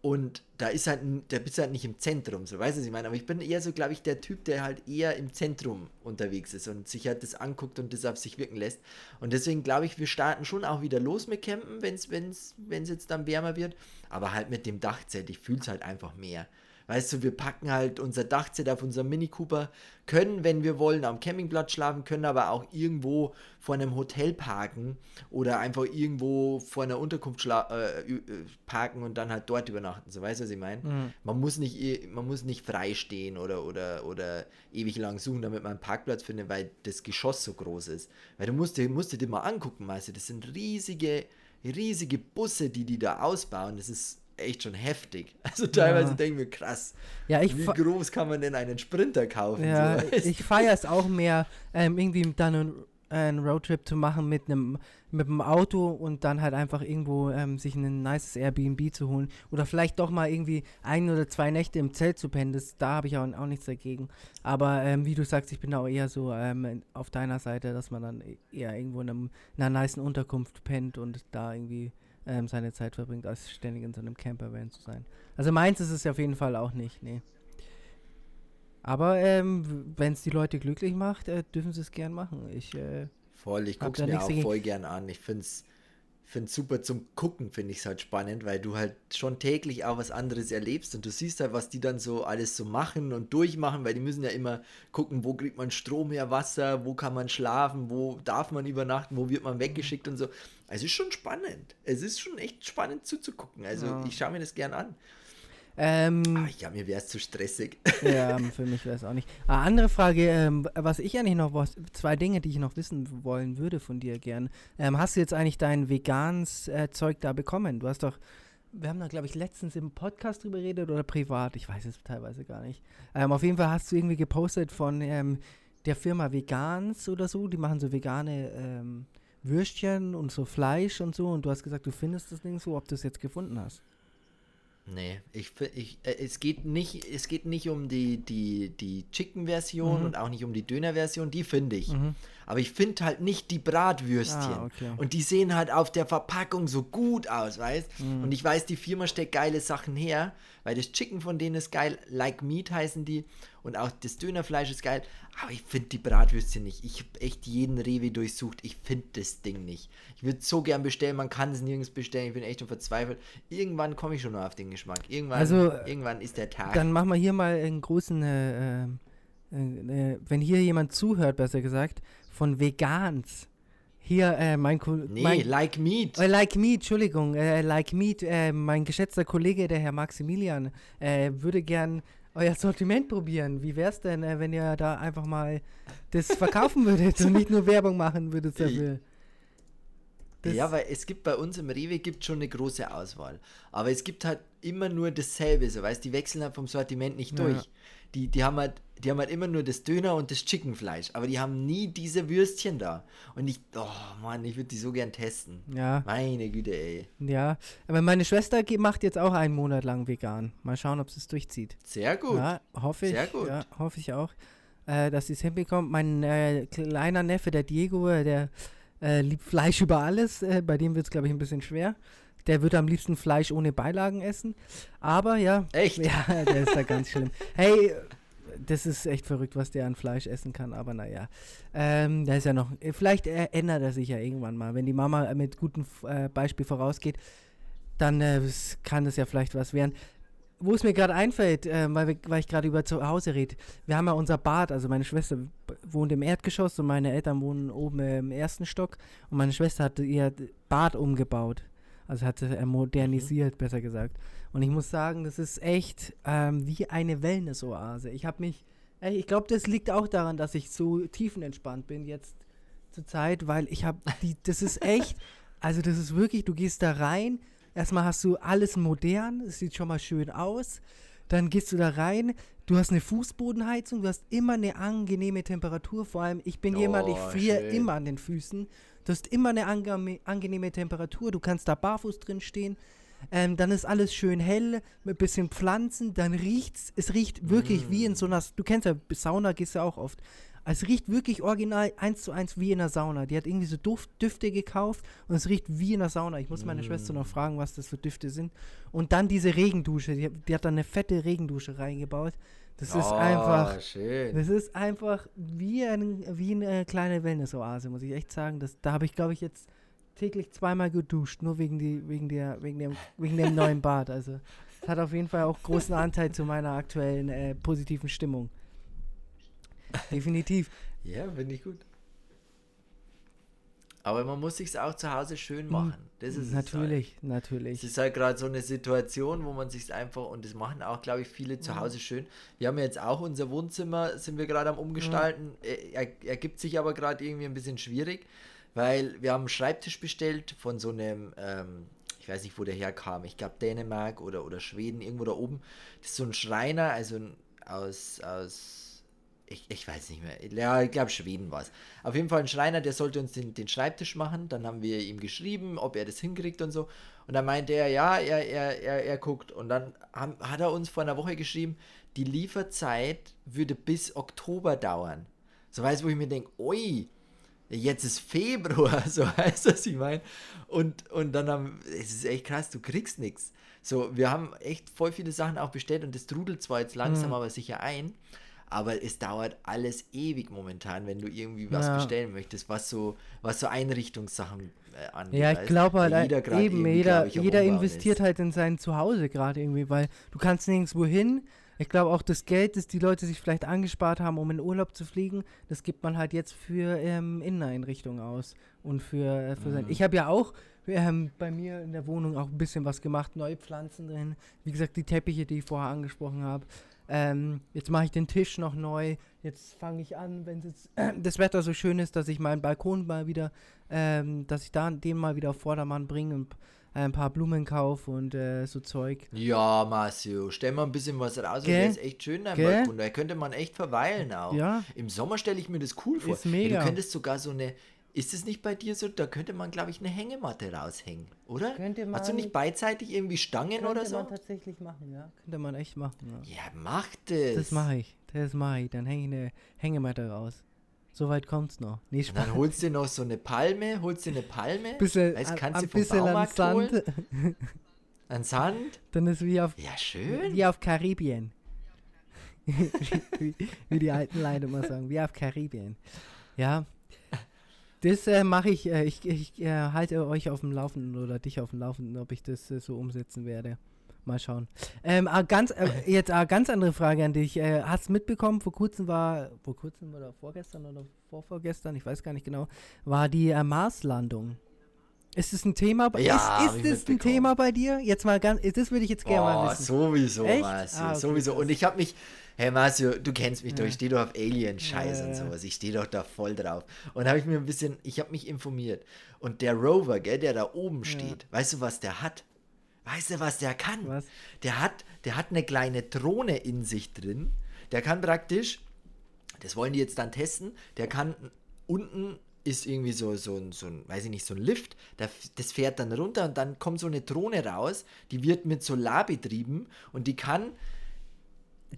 Speaker 1: Und da ist halt, da bist du halt nicht im Zentrum, so weißt du, was ich meine. Aber ich bin eher so, glaube ich, der Typ, der halt eher im Zentrum unterwegs ist und sich halt das anguckt und das auf sich wirken lässt. Und deswegen glaube ich, wir starten schon auch wieder los mit Campen, wenn es jetzt dann wärmer wird. Aber halt mit dem Dachzelt, ich fühle es halt einfach mehr. Weißt du, wir packen halt unser Dachzelt auf unserem Mini Cooper, können, wenn wir wollen, am Campingplatz schlafen, können aber auch irgendwo vor einem Hotel parken oder einfach irgendwo vor einer Unterkunft äh, parken und dann halt dort übernachten. So weißt du, was ich meine? Mhm. Man muss nicht, man muss nicht frei stehen oder, oder, oder ewig lang suchen, damit man einen Parkplatz findet, weil das Geschoss so groß ist. Weil du musst, musst dir mal angucken, weißt du, das sind riesige, riesige Busse, die die da ausbauen. Das ist echt schon heftig. Also teilweise ja. denken wir, krass,
Speaker 2: ja,
Speaker 1: wie groß kann man denn einen Sprinter kaufen?
Speaker 2: Ja, so, ich feiere es auch mehr, ähm, irgendwie dann einen, einen Roadtrip zu machen mit einem mit dem Auto und dann halt einfach irgendwo ähm, sich ein nices Airbnb zu holen oder vielleicht doch mal irgendwie ein oder zwei Nächte im Zelt zu pennen, das, da habe ich auch, auch nichts dagegen. Aber ähm, wie du sagst, ich bin auch eher so ähm, auf deiner Seite, dass man dann eher irgendwo in, einem, in einer nice Unterkunft pennt und da irgendwie ähm, seine Zeit verbringt, als ständig in so einem Campervan zu sein. Also meins ist es auf jeden Fall auch nicht, nee. Aber ähm, wenn es die Leute glücklich macht, äh, dürfen sie es gern machen. Ich, äh,
Speaker 1: voll, ich gucke es mir auch voll gern an. Ich finde es finde super zum Gucken, finde ich es halt spannend, weil du halt schon täglich auch was anderes erlebst und du siehst halt, was die dann so alles so machen und durchmachen, weil die müssen ja immer gucken, wo kriegt man Strom her, Wasser, wo kann man schlafen, wo darf man übernachten, wo wird man weggeschickt und so. Also es ist schon spannend. Es ist schon echt spannend zuzugucken. Also ja. ich schaue mir das gern an. Ähm, Ach, ja, mir wäre es zu stressig.
Speaker 2: Ja, für mich wäre es auch nicht. Ah, andere Frage, ähm, was ich eigentlich noch, was, zwei Dinge, die ich noch wissen wollen würde von dir gern. Ähm, hast du jetzt eigentlich dein veganes äh, Zeug da bekommen? Du hast doch, wir haben da, glaube ich, letztens im Podcast drüber geredet oder privat, ich weiß es teilweise gar nicht. Ähm, auf jeden Fall hast du irgendwie gepostet von ähm, der Firma Vegans oder so, die machen so vegane ähm, Würstchen und so Fleisch und so und du hast gesagt, du findest das Ding so, ob du es jetzt gefunden hast.
Speaker 1: Nee, ich, ich, äh, es, geht nicht, es geht nicht um die, die, die Chicken-Version mhm. und auch nicht um die Döner-Version, die finde ich. Mhm. Aber ich finde halt nicht die Bratwürstchen. Ah, okay. Und die sehen halt auf der Verpackung so gut aus, weißt mhm. Und ich weiß, die Firma steckt geile Sachen her, weil das Chicken von denen ist geil, Like Meat heißen die. Und auch das Dönerfleisch ist geil. Aber ich finde die Bratwürstchen nicht. Ich habe echt jeden Rewe durchsucht. Ich finde das Ding nicht. Ich würde so gern bestellen, man kann es nirgends bestellen. Ich bin echt schon verzweifelt. Irgendwann komme ich schon noch auf den Geschmack. Irgendwann, also, irgendwann ist der Tag.
Speaker 2: Dann machen wir hier mal einen großen, äh, äh, äh, wenn hier jemand zuhört, besser gesagt, von Vegans. Hier, äh, mein Kollege.
Speaker 1: Nee, mein, Like Meat.
Speaker 2: Äh, like Meat, Entschuldigung. Äh, like Meat, äh, mein geschätzter Kollege, der Herr Maximilian, äh, würde gern euer Sortiment probieren. Wie wäre es denn, äh, wenn ihr da einfach mal das verkaufen würdet und nicht nur Werbung machen würdet dafür?
Speaker 1: Das ja, weil es gibt bei uns im Rewe gibt schon eine große Auswahl. Aber es gibt halt immer nur dasselbe, so weißt die wechseln halt vom Sortiment nicht ja. durch die, die haben halt, die haben halt immer nur das Döner und das Chickenfleisch, aber die haben nie diese Würstchen da. Und ich, oh Mann, ich würde die so gern testen.
Speaker 2: Ja.
Speaker 1: Meine Güte, ey.
Speaker 2: Ja, aber meine Schwester macht jetzt auch einen Monat lang vegan. Mal schauen, ob sie es durchzieht.
Speaker 1: Sehr gut.
Speaker 2: Ja, hoffe ich. Sehr gut. Ja, hoffe ich auch, äh, dass sie es hinbekommt. Mein äh, kleiner Neffe, der Diego, äh, der äh, liebt Fleisch über alles. Äh, bei dem wird es, glaube ich, ein bisschen schwer. Der würde am liebsten Fleisch ohne Beilagen essen. Aber ja.
Speaker 1: Echt?
Speaker 2: Ja, der ist da ganz schlimm. Hey, das ist echt verrückt, was der an Fleisch essen kann, aber naja. Ähm, da ist ja noch. Vielleicht ändert er sich ja irgendwann mal. Wenn die Mama mit gutem äh, Beispiel vorausgeht, dann äh, kann das ja vielleicht was werden. Wo es mir gerade einfällt, äh, weil, wir, weil ich gerade über zu Hause rede, wir haben ja unser Bad, also meine Schwester wohnt im Erdgeschoss und meine Eltern wohnen oben im ersten Stock und meine Schwester hat ihr Bad umgebaut. Also hat er modernisiert, mhm. besser gesagt. Und ich muss sagen, das ist echt ähm, wie eine Wellness-Oase. Ich habe mich, ey, ich glaube, das liegt auch daran, dass ich so tiefenentspannt bin jetzt zur Zeit, weil ich habe die, das ist echt, also das ist wirklich, du gehst da rein, erstmal hast du alles modern, es sieht schon mal schön aus, dann gehst du da rein, du hast eine Fußbodenheizung, du hast immer eine angenehme Temperatur, vor allem ich bin jemand, ich
Speaker 1: Oh,
Speaker 2: friere immer an den Füßen, du hast immer eine ange angenehme Temperatur, du kannst da barfuß drin stehen, ähm, dann ist alles schön hell, mit ein bisschen Pflanzen, dann riecht's, es riecht wirklich wie in so einer, du kennst ja, Sauna gehst ja auch oft. Es riecht wirklich original eins zu eins wie in der Sauna. Die hat irgendwie so Duft, Düfte gekauft und es riecht wie in der Sauna. Ich muss meine Schwester noch fragen, was das für Düfte sind. Und dann diese Regendusche, die, die hat dann eine fette Regendusche reingebaut. Das ist
Speaker 1: Oh,
Speaker 2: einfach,
Speaker 1: schön.
Speaker 2: das ist einfach wie, ein, wie eine kleine Wellness-Oase, muss ich echt sagen. Das, da habe ich, glaube ich, jetzt täglich zweimal geduscht, nur wegen, die, wegen, der, wegen, dem, wegen dem neuen Bad. Also das hat auf jeden Fall auch großen Anteil zu meiner aktuellen äh, positiven Stimmung. Definitiv.
Speaker 1: Ja, finde ich gut. Aber man muss sich auch zu Hause schön machen. Das ist es halt.
Speaker 2: natürlich, natürlich.
Speaker 1: Es ist halt gerade so eine Situation, wo man sich einfach, und das machen auch, glaube ich, viele zu Hause schön. Wir haben jetzt auch unser Wohnzimmer, sind wir gerade am Umgestalten. Er, er, ergibt sich aber gerade irgendwie ein bisschen schwierig, weil wir haben einen Schreibtisch bestellt von so einem, ähm, ich weiß nicht, wo der herkam, ich glaube Dänemark oder, oder Schweden, irgendwo da oben. Das ist so ein Schreiner, also ein, aus, aus ich, ich weiß nicht mehr. Ja, ich glaube, Schweden war es. Auf jeden Fall ein Schreiner, der sollte uns den, den Schreibtisch machen. Dann haben wir ihm geschrieben, ob er das hinkriegt und so. Und dann meinte er, ja, er, er, er, er guckt. Und dann haben, hat er uns vor einer Woche geschrieben, die Lieferzeit würde bis Oktober dauern. So weißt wo ich mir denke, ui, jetzt ist Februar, so heißt das, ich meine. Und, und dann haben, es ist echt krass, du kriegst nichts. So, wir haben echt voll viele Sachen auch bestellt und das trudelt zwar jetzt langsam,
Speaker 2: Mhm.
Speaker 1: aber sicher ein. Aber es dauert alles ewig momentan, wenn du irgendwie was
Speaker 2: Ja.
Speaker 1: bestellen möchtest, was so, was so Einrichtungssachen äh, angeht.
Speaker 2: Ja, ich glaube halt, jeder
Speaker 1: grad
Speaker 2: eben,
Speaker 1: irgendwie,
Speaker 2: jeder,
Speaker 1: ich,
Speaker 2: jeder investiert
Speaker 1: ist.
Speaker 2: halt in sein Zuhause gerade irgendwie, weil du kannst nirgendwo hin. Ich glaube auch das Geld, das die Leute sich vielleicht angespart haben, um in Urlaub zu fliegen, das gibt man halt jetzt für ähm, Inneneinrichtungen aus. Und für, äh, für sein.
Speaker 1: Mhm.
Speaker 2: Ich habe ja auch ähm, bei mir in der Wohnung auch ein bisschen was gemacht, neue Pflanzen drin. Wie gesagt, die Teppiche, die ich vorher angesprochen habe. Ähm, jetzt mache ich den Tisch noch neu. Jetzt fange ich an, wenn jetzt das Wetter so schön ist, dass ich meinen Balkon mal wieder, ähm, dass ich da den mal wieder auf Vordermann bringe und äh, ein paar Blumen kaufe und äh, so Zeug.
Speaker 1: Ja, Marcio, stell mal ein bisschen was raus.
Speaker 2: Gell?
Speaker 1: Der ist echt schön, dein
Speaker 2: Gell?
Speaker 1: Balkon. Da könnte man echt verweilen auch.
Speaker 2: Ja.
Speaker 1: Im Sommer stelle ich mir das cool vor.
Speaker 2: Ist mega.
Speaker 1: Ja, du könntest sogar so eine. Ist es nicht bei dir so? Da könnte man, glaube ich, eine Hängematte raushängen, oder?
Speaker 2: Könnte
Speaker 1: Hast du
Speaker 2: man-
Speaker 1: nicht beidseitig irgendwie Stangen oder so?
Speaker 2: tatsächlich machen, ja. Könnte man echt machen, ja.
Speaker 1: Ja, mach das.
Speaker 2: Das mache ich, das mache ich. Dann hänge ich eine Hängematte raus. Soweit kommt's noch. Nee,
Speaker 1: Und
Speaker 2: Spaß.
Speaker 1: dann holst du noch so eine Palme, holst du eine Palme,
Speaker 2: Bisschen,
Speaker 1: weißt,
Speaker 2: an-
Speaker 1: kannst
Speaker 2: ein
Speaker 1: du vom
Speaker 2: bisschen an Sand.
Speaker 1: holen, an Sand.
Speaker 2: Dann ist wie auf,
Speaker 1: Ja, schön.
Speaker 2: wie auf Karibien. wie, wie die alten Leute immer sagen, wie auf Karibien. Ja. Das äh, mache ich, äh, ich, ich äh, halte euch auf dem Laufenden oder dich auf dem Laufenden, ob ich das äh, so umsetzen werde. Mal schauen. Ähm, ah, ganz, äh, jetzt eine ganz andere Frage an dich. Äh, hast mitbekommen, vor kurzem war, vor kurzem oder vorgestern oder vorvorgestern, ich weiß gar nicht genau, war die äh, Marslandung. Ist es ein Thema bei
Speaker 1: Ja,
Speaker 2: ist, ist es ein. Thema bei dir? Jetzt mal ganz, das würde ich jetzt gerne mal
Speaker 1: Oh,
Speaker 2: wissen.
Speaker 1: sowieso,
Speaker 2: Echt? Ah, okay,
Speaker 1: sowieso. Und ich habe mich, hey Marcio, du kennst mich doch, ich stehe doch auf Alien-Scheiß und sowas. Ich stehe doch da voll drauf. Und habe ich mir ein bisschen, ich habe mich informiert. Und der Rover, gell, der da oben steht, weißt du, was der hat? Weißt du, was der kann?
Speaker 2: Was?
Speaker 1: Der hat, der hat eine kleine Drohne in sich drin. Der kann praktisch, das wollen die jetzt dann testen, der kann unten ist irgendwie so, so, ein, so ein, weiß ich nicht, so ein Lift, da- das fährt dann runter und dann kommt so eine Drohne raus, die wird mit Solar betrieben und die kann,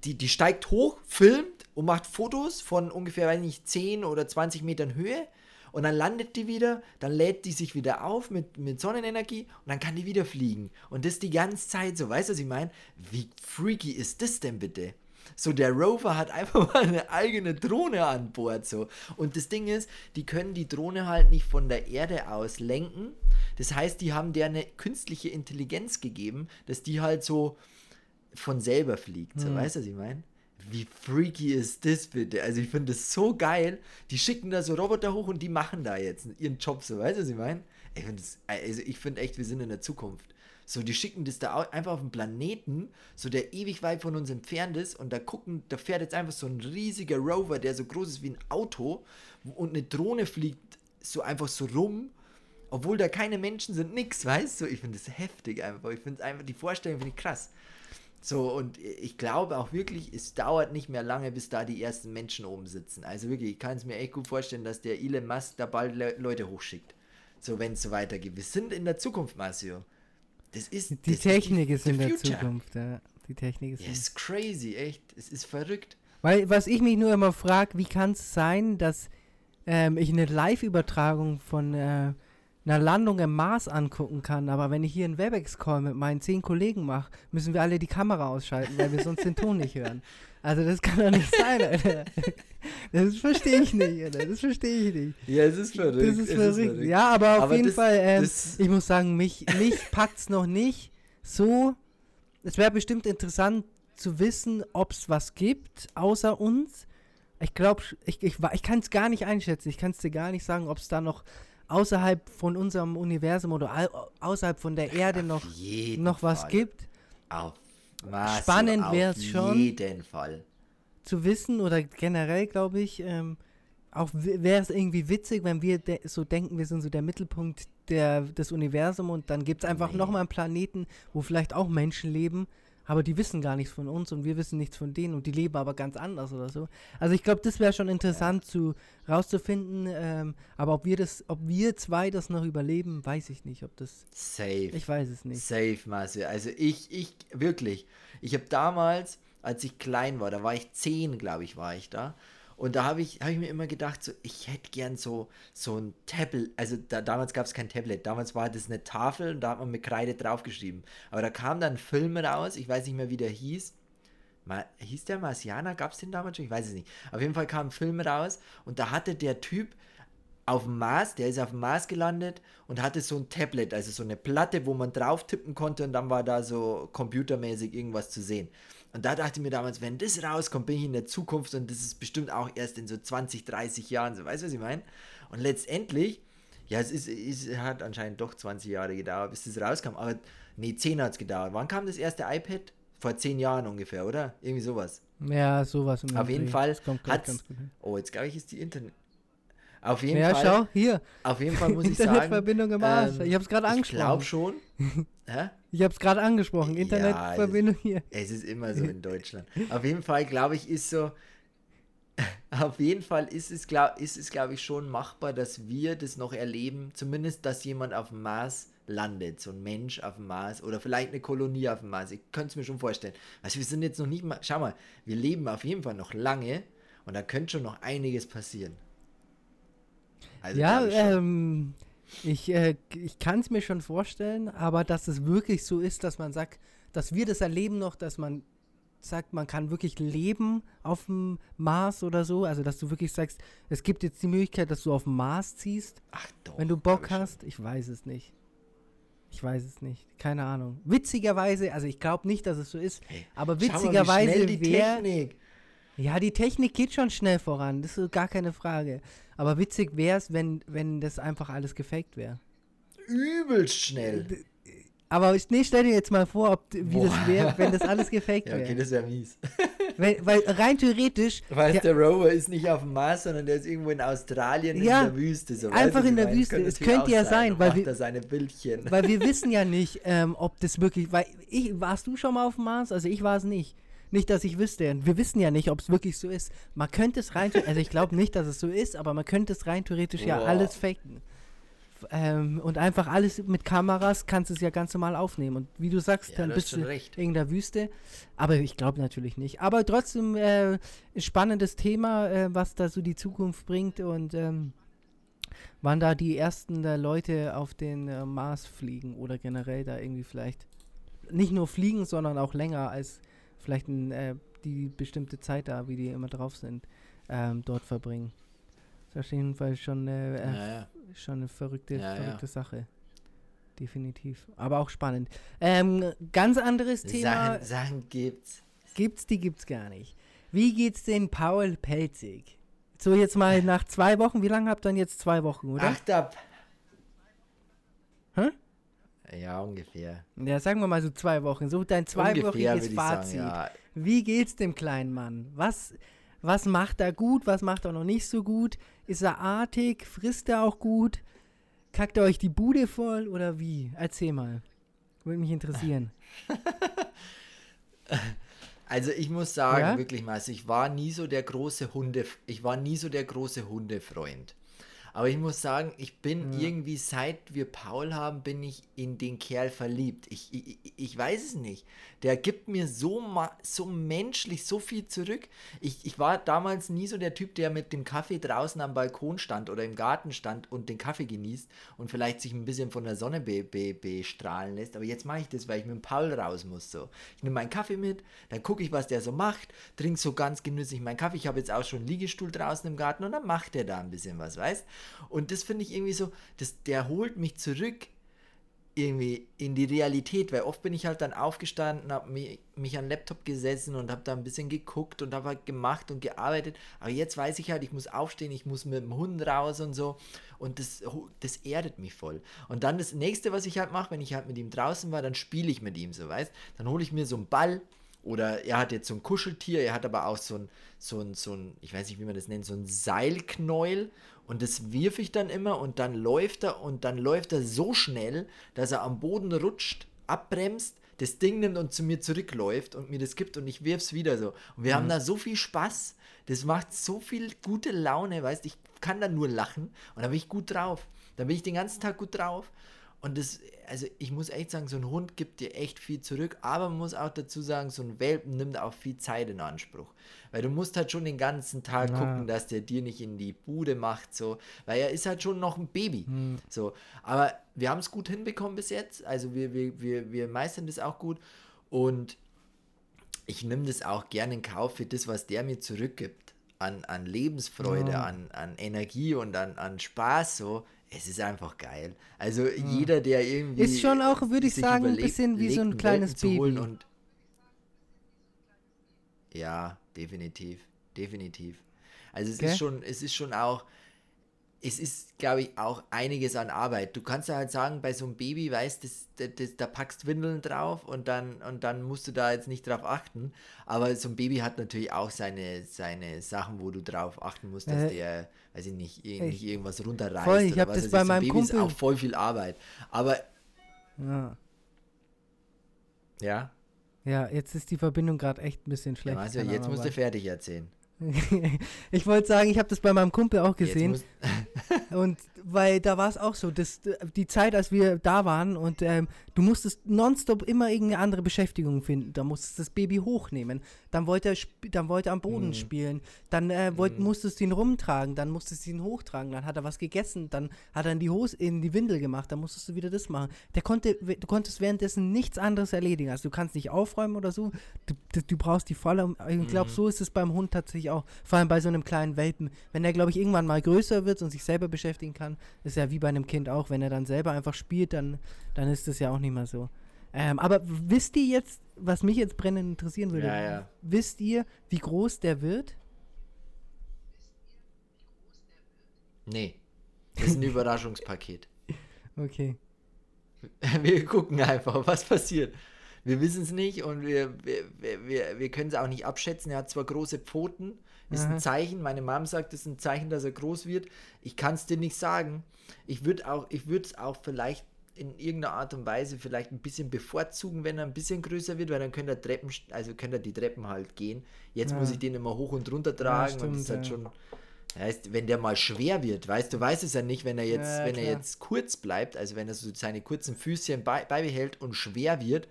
Speaker 1: die, die steigt hoch, filmt und macht Fotos von ungefähr, weiß ich nicht, 10 oder 20 Metern Höhe und dann landet die wieder, dann lädt die sich wieder auf mit, mit Sonnenenergie und dann kann die wieder fliegen. Und das die ganze Zeit so, weißt du, was ich meine? Wie freaky ist das denn bitte? So, der Rover hat einfach mal eine eigene Drohne an Bord, so. Und das Ding ist, die können die Drohne halt nicht von der Erde aus lenken. Das heißt, die haben der eine künstliche Intelligenz gegeben, dass die halt so von selber fliegt. So, weißt du, was ich meine? Wie freaky ist das bitte? Also, ich finde das so geil. Die schicken da so Roboter hoch und die machen da jetzt ihren Job so, weißt du, was ich meine? Ich finde also ich finde echt, wir sind in der Zukunft. So, die schicken das da einfach auf einen Planeten, so der ewig weit von uns entfernt ist und da gucken, da fährt jetzt einfach so ein riesiger Rover, der so groß ist wie ein Auto und eine Drohne fliegt so einfach so rum, obwohl da keine Menschen sind, nix, weißt du? Ich finde das heftig einfach. Ich finde einfach, die Vorstellung finde ich krass. So, und ich glaube auch wirklich, es dauert nicht mehr lange, bis da die ersten Menschen oben sitzen. Also wirklich, ich kann es mir echt gut vorstellen, dass der Elon Musk da bald Le Leute hochschickt. So, wenn es so weitergeht. Wir sind in der Zukunft, Marcio.
Speaker 2: Das ist, die das Technik ist, ist in der. Zukunft, ja. Die Technik ist.
Speaker 1: Ja, ist crazy, echt. Es ist verrückt.
Speaker 2: Weil, was ich mich nur immer frage, wie kann es sein, dass ähm, ich eine Live-Übertragung von äh, einer Landung im Mars angucken kann, aber wenn ich hier einen Webex-Call mit meinen zehn Kollegen mache, müssen wir alle die Kamera ausschalten, weil wir sonst den Ton nicht hören. Also das kann doch nicht sein, Alter. Das verstehe ich nicht, Alter. Das verstehe ich nicht.
Speaker 1: Ja, es ist verrückt.
Speaker 2: Das ist, verrückt. Ist verrückt. Ja, aber auf aber jeden das, Fall, ähm, ich muss sagen, mich, mich packt es noch nicht so. Es wäre bestimmt interessant zu wissen, ob es was gibt, außer uns. Ich glaube, ich, ich, ich kann es gar nicht einschätzen. Ich kann es dir gar nicht sagen, ob es da noch außerhalb von unserem Universum oder außerhalb von der Erde noch, noch was Fall. gibt.
Speaker 1: Auf
Speaker 2: was Spannend wäre es schon.
Speaker 1: Auf jeden Fall.
Speaker 2: Zu wissen oder generell, glaube ich, ähm, auch wäre es irgendwie witzig, wenn wir de so denken, wir sind so der Mittelpunkt der, des Universums und dann gibt es einfach nee. nochmal einen Planeten, wo vielleicht auch Menschen leben aber die wissen gar nichts von uns und wir wissen nichts von denen und die leben aber ganz anders oder so. Also ich glaube, das wäre schon interessant zu rauszufinden, ähm, aber ob wir das, ob wir zwei das noch überleben, weiß ich nicht, ob das.
Speaker 1: Safe.
Speaker 2: Ich weiß es nicht.
Speaker 1: Safe, Marcel. Also ich, ich, wirklich, ich habe damals, als ich klein war, da war ich zehn, glaube ich, war ich da. Und da habe ich, hab ich mir immer gedacht, so, ich hätte gern so, so ein Tablet. Also da, damals gab es kein Tablet. Damals war das eine Tafel und da hat man mit Kreide draufgeschrieben. Aber da kam dann ein Film raus, ich weiß nicht mehr, wie der hieß. Mal, hieß der Marcianer? Gab es den damals schon? Ich weiß es nicht. Auf jeden Fall kam ein Film raus und da hatte der Typ auf dem Mars, der ist auf dem Mars gelandet und hatte so ein Tablet, also so eine Platte, wo man drauf tippen konnte und dann war da so computermäßig irgendwas zu sehen. Und da dachte ich mir damals, wenn das rauskommt, bin ich in der Zukunft und das ist bestimmt auch erst in so 20, 30 Jahren, so weißt du, was ich meine? Und letztendlich, ja, es ist, es hat anscheinend doch 20 Jahre gedauert, bis das rauskam, aber nee, 10 hat es gedauert. Wann kam das erste iPad? Vor 10 Jahren ungefähr, oder? Irgendwie sowas.
Speaker 2: Ja, sowas.
Speaker 1: Auf jeden Fall hat Oh, jetzt glaube ich, ist die Internet. Auf jeden
Speaker 2: ja,
Speaker 1: Fall.
Speaker 2: Ja, schau, hier.
Speaker 1: Auf jeden Fall muss ich sagen.
Speaker 2: Internetverbindung im Arsch. Ähm, ich habe es gerade angesprochen.
Speaker 1: Ich glaube schon.
Speaker 2: Hä? Ich habe es gerade angesprochen. Internetverbindung
Speaker 1: ja, hier. Es ist immer so in Deutschland. Auf jeden Fall, glaube ich, ist so. Auf jeden Fall ist es, glaube ist es, glaub ich, schon machbar, dass wir das noch erleben. Zumindest, dass jemand auf dem Mars landet. So ein Mensch auf dem Mars oder vielleicht eine Kolonie auf dem Mars. Ich könnte es mir schon vorstellen. Also, wir sind jetzt noch nicht mal. Schau mal, wir leben auf jeden Fall noch lange und da könnte schon noch einiges passieren.
Speaker 2: Also, ja, ähm, ich, äh, ich kann es mir schon vorstellen, aber dass es wirklich so ist, dass man sagt, dass wir das erleben noch, dass man sagt, man kann wirklich leben auf dem Mars oder so. Also, dass du wirklich sagst, es gibt jetzt die Möglichkeit, dass du auf dem Mars ziehst.
Speaker 1: Ach doch.
Speaker 2: Wenn du Bock hast. Ich weiß es nicht. Ich weiß es nicht. Keine Ahnung. Witzigerweise, also ich glaube nicht, dass es so ist, hey, aber witzigerweise wäre. Ja, die Technik geht schon schnell voran, das ist gar keine Frage. Aber witzig wäre es, wenn, wenn das einfach alles gefaked wäre.
Speaker 1: Übelst schnell.
Speaker 2: Aber nee, stell dir jetzt mal vor, ob, wie Boah. das wäre, wenn das alles gefaked wäre.
Speaker 1: ja, okay, das wäre mies.
Speaker 2: weil, weil rein theoretisch.
Speaker 1: Weil ja, der Rover ist nicht auf dem Mars, sondern der ist irgendwo in Australien ja, in der Wüste. So,
Speaker 2: einfach in der meine? Wüste. Es könnte ja sein, weil wir,
Speaker 1: seine Bildchen.
Speaker 2: weil wir wissen ja nicht, ähm, ob das wirklich. Weil ich, warst du schon mal auf dem Mars? Also ich war es nicht. Nicht, dass ich wüsste. Wir wissen ja nicht, ob es wirklich so ist. Man könnte es rein, also ich glaube nicht, dass es so ist, aber man könnte es rein theoretisch ja alles faken. Ähm, und einfach alles mit Kameras kannst du es ja ganz normal aufnehmen. Und wie du sagst, ja, dann bist du recht. in der Wüste. Aber ich glaube natürlich nicht. Aber trotzdem äh, spannendes Thema, äh, was da so die Zukunft bringt und ähm, wann da die ersten äh, Leute auf den äh, Mars fliegen oder generell da irgendwie vielleicht nicht nur fliegen, sondern auch länger als vielleicht ein, äh, die bestimmte Zeit da, wie die immer drauf sind, ähm, dort verbringen. Das ist auf jeden Fall schon, äh, ja, ja. schon eine verrückte, ja, verrückte Sache. Definitiv. Aber auch spannend. Ähm, ganz anderes Thema.
Speaker 1: Sachen, Sachen gibt's.
Speaker 2: Gibt's, die gibt's gar nicht. Wie geht's denn Paul Pelzig? So jetzt mal nach zwei Wochen, wie lange habt ihr denn jetzt zwei Wochen, oder?
Speaker 1: Acht ab.
Speaker 2: Hä?
Speaker 1: Ja, ungefähr.
Speaker 2: Ja, sagen wir mal so zwei Wochen. So dein zweiwöchiges Fazit. Sagen, ja. Wie geht's dem kleinen Mann? Was, was macht er gut? Was macht er noch nicht so gut? Ist er artig? Frisst er auch gut? Kackt er euch die Bude voll oder wie? Erzähl mal. Würde mich interessieren.
Speaker 1: Also ich muss sagen, ja? wirklich mal, also ich war nie so der große Hunde, ich war nie so der große Hundefreund. Aber ich muss sagen, ich bin ja. irgendwie, seit wir Paul haben, bin ich in den Kerl verliebt. Ich, ich, ich weiß es nicht. Der gibt mir so, so menschlich so viel zurück. Ich, ich war damals nie so der Typ, der mit dem Kaffee draußen am Balkon stand oder im Garten stand und den Kaffee genießt und vielleicht sich ein bisschen von der Sonne be, be, bestrahlen lässt. Aber jetzt mache ich das, weil ich mit dem Paul raus muss. So. Ich nehme meinen Kaffee mit, dann gucke ich, was der so macht, trinke so ganz genüsslich meinen Kaffee. Ich habe jetzt auch schon einen Liegestuhl draußen im Garten und dann macht er da ein bisschen was, weißt Und das finde ich irgendwie so, das, der holt mich zurück irgendwie in die Realität, weil oft bin ich halt dann aufgestanden, habe mich, mich an den Laptop gesessen und habe da ein bisschen geguckt und habe halt gemacht und gearbeitet. Aber jetzt weiß ich halt, ich muss aufstehen, ich muss mit dem Hund raus und so. Und das, das erdet mich voll. Und dann das nächste, was ich halt mache, wenn ich halt mit ihm draußen war, dann spiele ich mit ihm so, weißt Dann hole ich mir so einen Ball oder er hat jetzt so ein Kuscheltier, er hat aber auch so ein, so ein, so ein, ich weiß nicht, wie man das nennt, so ein Seilknäuel und das wirf ich dann immer und dann läuft er und dann läuft er so schnell, dass er am Boden rutscht, abbremst, das Ding nimmt und zu mir zurückläuft und mir das gibt und ich wirf's wieder so. Und wir mhm. haben da so viel Spaß, das macht so viel gute Laune, weißt ich kann da nur lachen und da bin ich gut drauf. Da bin ich den ganzen Tag gut drauf und das, also ich muss echt sagen, so ein Hund gibt dir echt viel zurück, aber man muss auch dazu sagen, so ein Welpen nimmt auch viel Zeit in Anspruch. Weil du musst halt schon den ganzen Tag ja. gucken, dass der dir nicht in die Bude macht, so, weil er ist halt schon noch ein Baby. Hm. So. Aber wir haben es gut hinbekommen bis jetzt. Also wir, wir, wir, wir meistern das auch gut. Und ich nehme das auch gerne in Kauf für das, was der mir zurückgibt. An, an Lebensfreude, ja. an, an Energie und an, an Spaß, so es ist einfach geil. Also hm. jeder, der irgendwie.
Speaker 2: Ist schon auch, würde ich sagen, ein bisschen wie so ein kleines Baby. Und
Speaker 1: ja, definitiv. Definitiv. Also es okay. ist schon, es ist schon auch, es ist, glaube ich, auch einiges an Arbeit. Du kannst ja halt sagen, bei so einem Baby, weißt das, da packst Windeln drauf und dann, und dann musst du da jetzt nicht drauf achten. Aber so ein Baby hat natürlich auch seine, seine Sachen, wo du drauf achten musst, dass äh, der, weiß ich nicht, nicht ich, irgendwas runterreißt.
Speaker 2: Voll, ich habe das bei meinem
Speaker 1: Baby
Speaker 2: Kumpel.
Speaker 1: ist auch voll viel Arbeit. Aber.
Speaker 2: Ja.
Speaker 1: Ja?
Speaker 2: Ja, jetzt ist die Verbindung gerade echt ein bisschen schlecht.
Speaker 1: Ja, also jetzt musst du fertig erzählen.
Speaker 2: ich wollte sagen, ich habe das bei meinem Kumpel auch gesehen. und weil da war es auch so, dass die Zeit, als wir da waren und ähm, du musstest nonstop immer irgendeine andere Beschäftigung finden. Da musstest du das Baby hochnehmen, dann wollte er, dann wollte er am Boden mhm. spielen, dann äh, wollt, mhm. musstest du ihn rumtragen, dann musstest du ihn hochtragen, dann hat er was gegessen, dann hat er in die Hose, in die Windel gemacht, dann musstest du wieder das machen. Der konnte, du konntest währenddessen nichts anderes erledigen. Also du kannst nicht aufräumen oder so, du, du, brauchst die volle. Ich glaube, mhm. so ist es beim Hund tatsächlich auch. Vor allem bei so einem kleinen Welpen. Wenn er, glaube ich, irgendwann mal größer wird und sich selber beschäftigen kann, ist ja wie bei einem Kind auch. Wenn er dann selber einfach spielt, dann, dann ist das ja auch nicht mehr so. Ähm, aber wisst ihr jetzt, was mich jetzt brennend interessieren würde?
Speaker 1: Ja, ja.
Speaker 2: Wisst ihr, wie groß der wird?
Speaker 1: Nee. Das ist ein Überraschungspaket.
Speaker 2: Okay.
Speaker 1: Wir gucken einfach, was passiert. Wir wissen es nicht und wir, wir, wir, wir können es auch nicht abschätzen. Er hat zwar große Pfoten, ist Aha. ein Zeichen. Meine Mom sagt, es ist ein Zeichen, dass er groß wird. Ich kann es dir nicht sagen. Ich würde auch, ich würde es auch vielleicht in irgendeiner Art und Weise vielleicht ein bisschen bevorzugen, wenn er ein bisschen größer wird, weil dann könnte er Treppen, also könnte er die Treppen halt gehen. Jetzt ja. muss ich den immer hoch und runter tragen ja, stimmt, und das ist halt ja. schon. Heißt, wenn der mal schwer wird, weißt du, weißt es ja nicht, wenn er jetzt, wenn er jetzt kurz bleibt, also wenn er so seine kurzen Füßchen beibehält und schwer wird,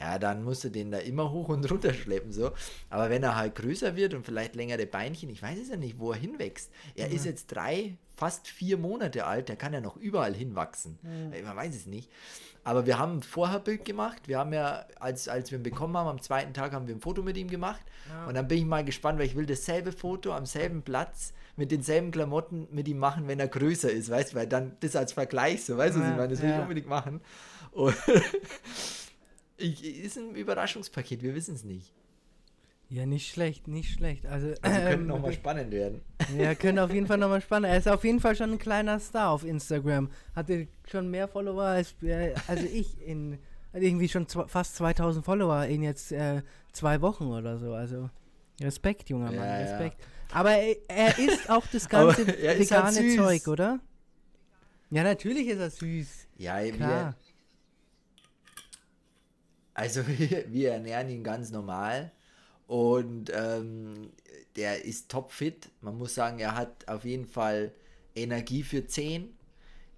Speaker 1: ja, dann musst du den da immer hoch und runter schleppen, so. Aber wenn er halt größer wird und vielleicht längere Beinchen, ich weiß es ja nicht, wo er hinwächst. Er ja. ist jetzt drei, fast vier Monate alt, der kann ja noch überall hinwachsen. Ja. Man weiß es nicht. Aber wir haben ein Vorherbild gemacht. Wir haben ja, als, als wir ihn bekommen haben, am zweiten Tag haben wir ein Foto mit ihm gemacht. Ja. Und dann bin ich mal gespannt, weil ich will dasselbe Foto am selben Platz mit denselben Klamotten mit ihm machen, wenn er größer ist, weißt du, weil dann das als Vergleich so, weißt du, was ich meine, das will ich unbedingt machen. Und ist ein Überraschungspaket, wir wissen es nicht.
Speaker 2: Ja, nicht schlecht, nicht schlecht. Also,
Speaker 1: also könnte ähm, nochmal spannend werden.
Speaker 2: Ja, könnte auf jeden Fall nochmal spannend. Er ist auf jeden Fall schon ein kleiner Star auf Instagram. Hatte schon mehr Follower als, äh, also ich in also irgendwie schon fast 2000 Follower in jetzt äh, zwei Wochen oder so. Also Respekt, junger Mann, ja, Respekt. Ja. Aber er, er isst auch das ganze halt vegane halt Zeug, oder? Ja, natürlich ist er süß.
Speaker 1: Ja, Klar. Also wir, wir ernähren ihn ganz normal und ähm, der ist topfit. Man muss sagen, er hat auf jeden Fall Energie für 10.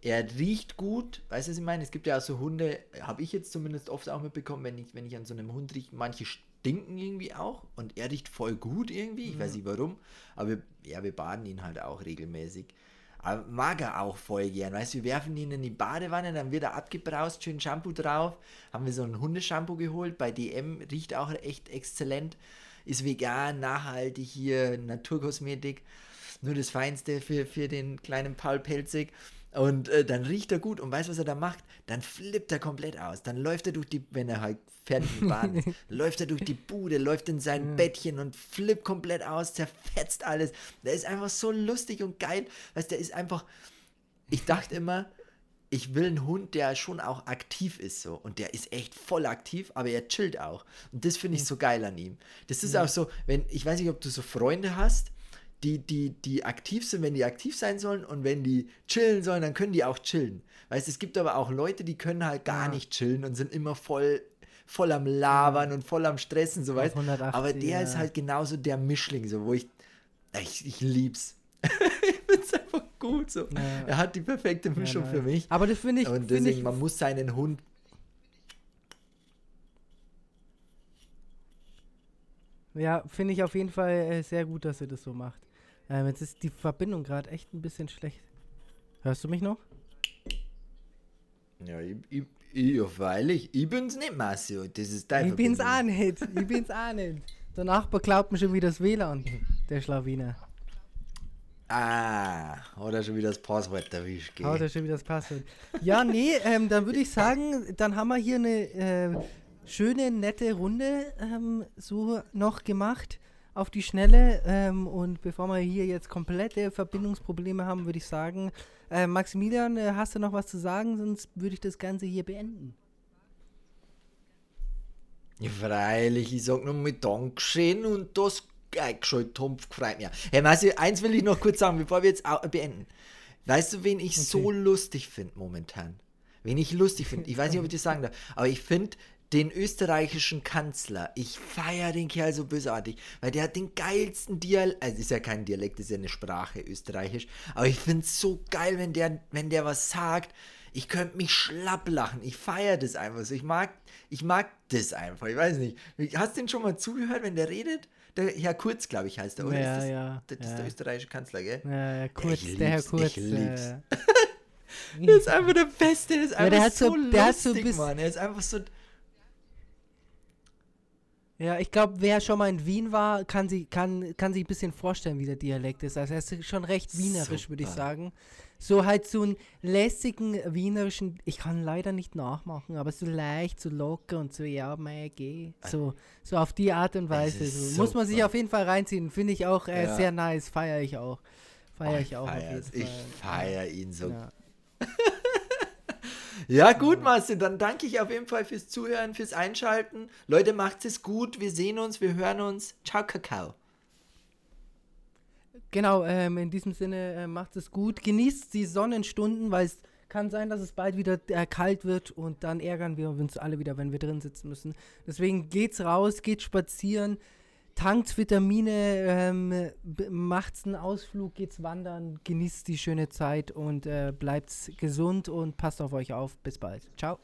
Speaker 1: Er riecht gut, weißt du, was ich meine? Es gibt ja auch so Hunde, habe ich jetzt zumindest oft auch mitbekommen, wenn ich, wenn ich an so einem Hund rieche, manche stinken irgendwie auch und er riecht voll gut irgendwie, ich mhm. weiß nicht warum, aber wir, ja, wir baden ihn halt auch regelmäßig. Aber mag er auch voll gern. Weißt wir werfen ihn in die Badewanne, dann wird er abgebraust, schön Shampoo drauf. Haben wir so ein Hundeshampoo geholt bei DM, riecht auch echt exzellent. Ist vegan, nachhaltig hier, Naturkosmetik. Nur das Feinste für, für den kleinen Paul Pelzig. Und äh, dann riecht er gut und weißt was er da macht? Dann flippt er komplett aus. Dann läuft er durch die, wenn er halt fertig mit Bahn ist, läuft er durch die Bude, läuft in sein ja. Bettchen und flippt komplett aus, zerfetzt alles. Der ist einfach so lustig und geil. Weißt der ist einfach. Ich dachte immer, ich will einen Hund, der schon auch aktiv ist so. Und der ist echt voll aktiv, aber er chillt auch. Und das finde ich so geil an ihm. Das ist ja. auch so, wenn, ich weiß nicht, ob du so Freunde hast, die, die, die aktiv sind, wenn die aktiv sein sollen und wenn die chillen sollen, dann können die auch chillen. Weißt es gibt aber auch Leute, die können halt gar ja. nicht chillen und sind immer voll, voll am Labern und voll am Stressen, so weißt Aber der ja. ist halt genauso der Mischling, so wo ich, ich, ich lieb's. ich find's einfach gut so. Ja. Er hat die perfekte Mischung für mich.
Speaker 2: Aber das finde ich.
Speaker 1: Und deswegen, ich, man muss seinen Hund
Speaker 2: Ja, finde ich auf jeden Fall äh, sehr gut, dass ihr das so macht. Ähm, jetzt ist die Verbindung gerade echt ein bisschen schlecht. Hörst du mich noch?
Speaker 1: Ja, ich, ich, ich weil ich, ich bin's nicht, Marcio. Das ist dein
Speaker 2: Ich bin's auch nicht. Ich bin's auch nicht. Der Nachbar glaubt mir schon wieder das WLAN, der Schlawiner.
Speaker 1: Ah, hat er schon wieder das Passwort erwischt.
Speaker 2: Hat er schon wieder das Passwort. Ja, nee, ähm, dann würde ich sagen, dann haben wir hier eine äh, schöne, nette Runde ähm, so noch gemacht auf die Schnelle. Ähm, und bevor wir hier jetzt komplette Verbindungsprobleme haben, würde ich sagen, äh, Maximilian, äh, hast du noch was zu sagen? Sonst würde ich das Ganze hier beenden.
Speaker 1: Ja, freilich, ich sag nur mal Dankeschön und das eingeschaltet haben, gefreut mich. Hey, Marci, eins will ich noch kurz sagen, bevor wir jetzt beenden. Weißt du, wen ich okay. so lustig finde momentan? Wen ich lustig finde? Ich weiß nicht, ob ich das sagen darf, aber ich finde den österreichischen Kanzler. Ich feiere den Kerl so bösartig, weil der hat den geilsten Dialekt, also ist ja kein Dialekt, ist ja eine Sprache, österreichisch, aber ich finde es so geil, wenn der, wenn der was sagt. Ich könnte mich schlapp lachen. Ich feiere das einfach so. Ich mag, ich mag das einfach. Ich weiß nicht. Hast du den schon mal zugehört, wenn der redet? Der Herr Kurz, glaube ich, heißt er, oder?
Speaker 2: Ja,
Speaker 1: das,
Speaker 2: ja.
Speaker 1: Das ist
Speaker 2: ja.
Speaker 1: der österreichische Kanzler, gell?
Speaker 2: Ja, ja, Kurz, ja, der Herr Kurz.
Speaker 1: Ich lieb's. Äh, der ist einfach der Beste. Der ist einfach ja, so, so lustig, der hat so Mann. Er ist einfach so
Speaker 2: ja, ich glaube, wer schon mal in Wien war, kann, sie, kann, kann sich ein bisschen vorstellen, wie der Dialekt ist. Also er ist schon recht wienerisch, würde ich sagen. So halt so einen lässigen wienerischen, ich kann leider nicht nachmachen, aber so leicht, so locker und so, ja, mei, geh. So, so auf die Art und Weise. So. Muss man sich auf jeden Fall reinziehen. Finde ich auch äh, ja. sehr nice, feiere ich auch. Feiere oh, ich auch.
Speaker 1: Ich feiere ihn so. Ja. Ja, gut, Marcel, dann danke ich auf jeden Fall fürs Zuhören, fürs Einschalten. Leute, macht es gut. Wir sehen uns, wir hören uns. Ciao, Kakao.
Speaker 2: Genau, ähm, in diesem Sinne äh, macht es gut. Genießt die Sonnenstunden, weil es kann sein, dass es bald wieder äh, kalt wird und dann ärgern wir uns alle wieder, wenn wir drin sitzen müssen. Deswegen geht's raus, geht spazieren, tankt Vitamine, ähm, macht's einen Ausflug, geht's wandern, genießt die schöne Zeit und äh, bleibt gesund und passt auf euch auf. Bis bald. Ciao.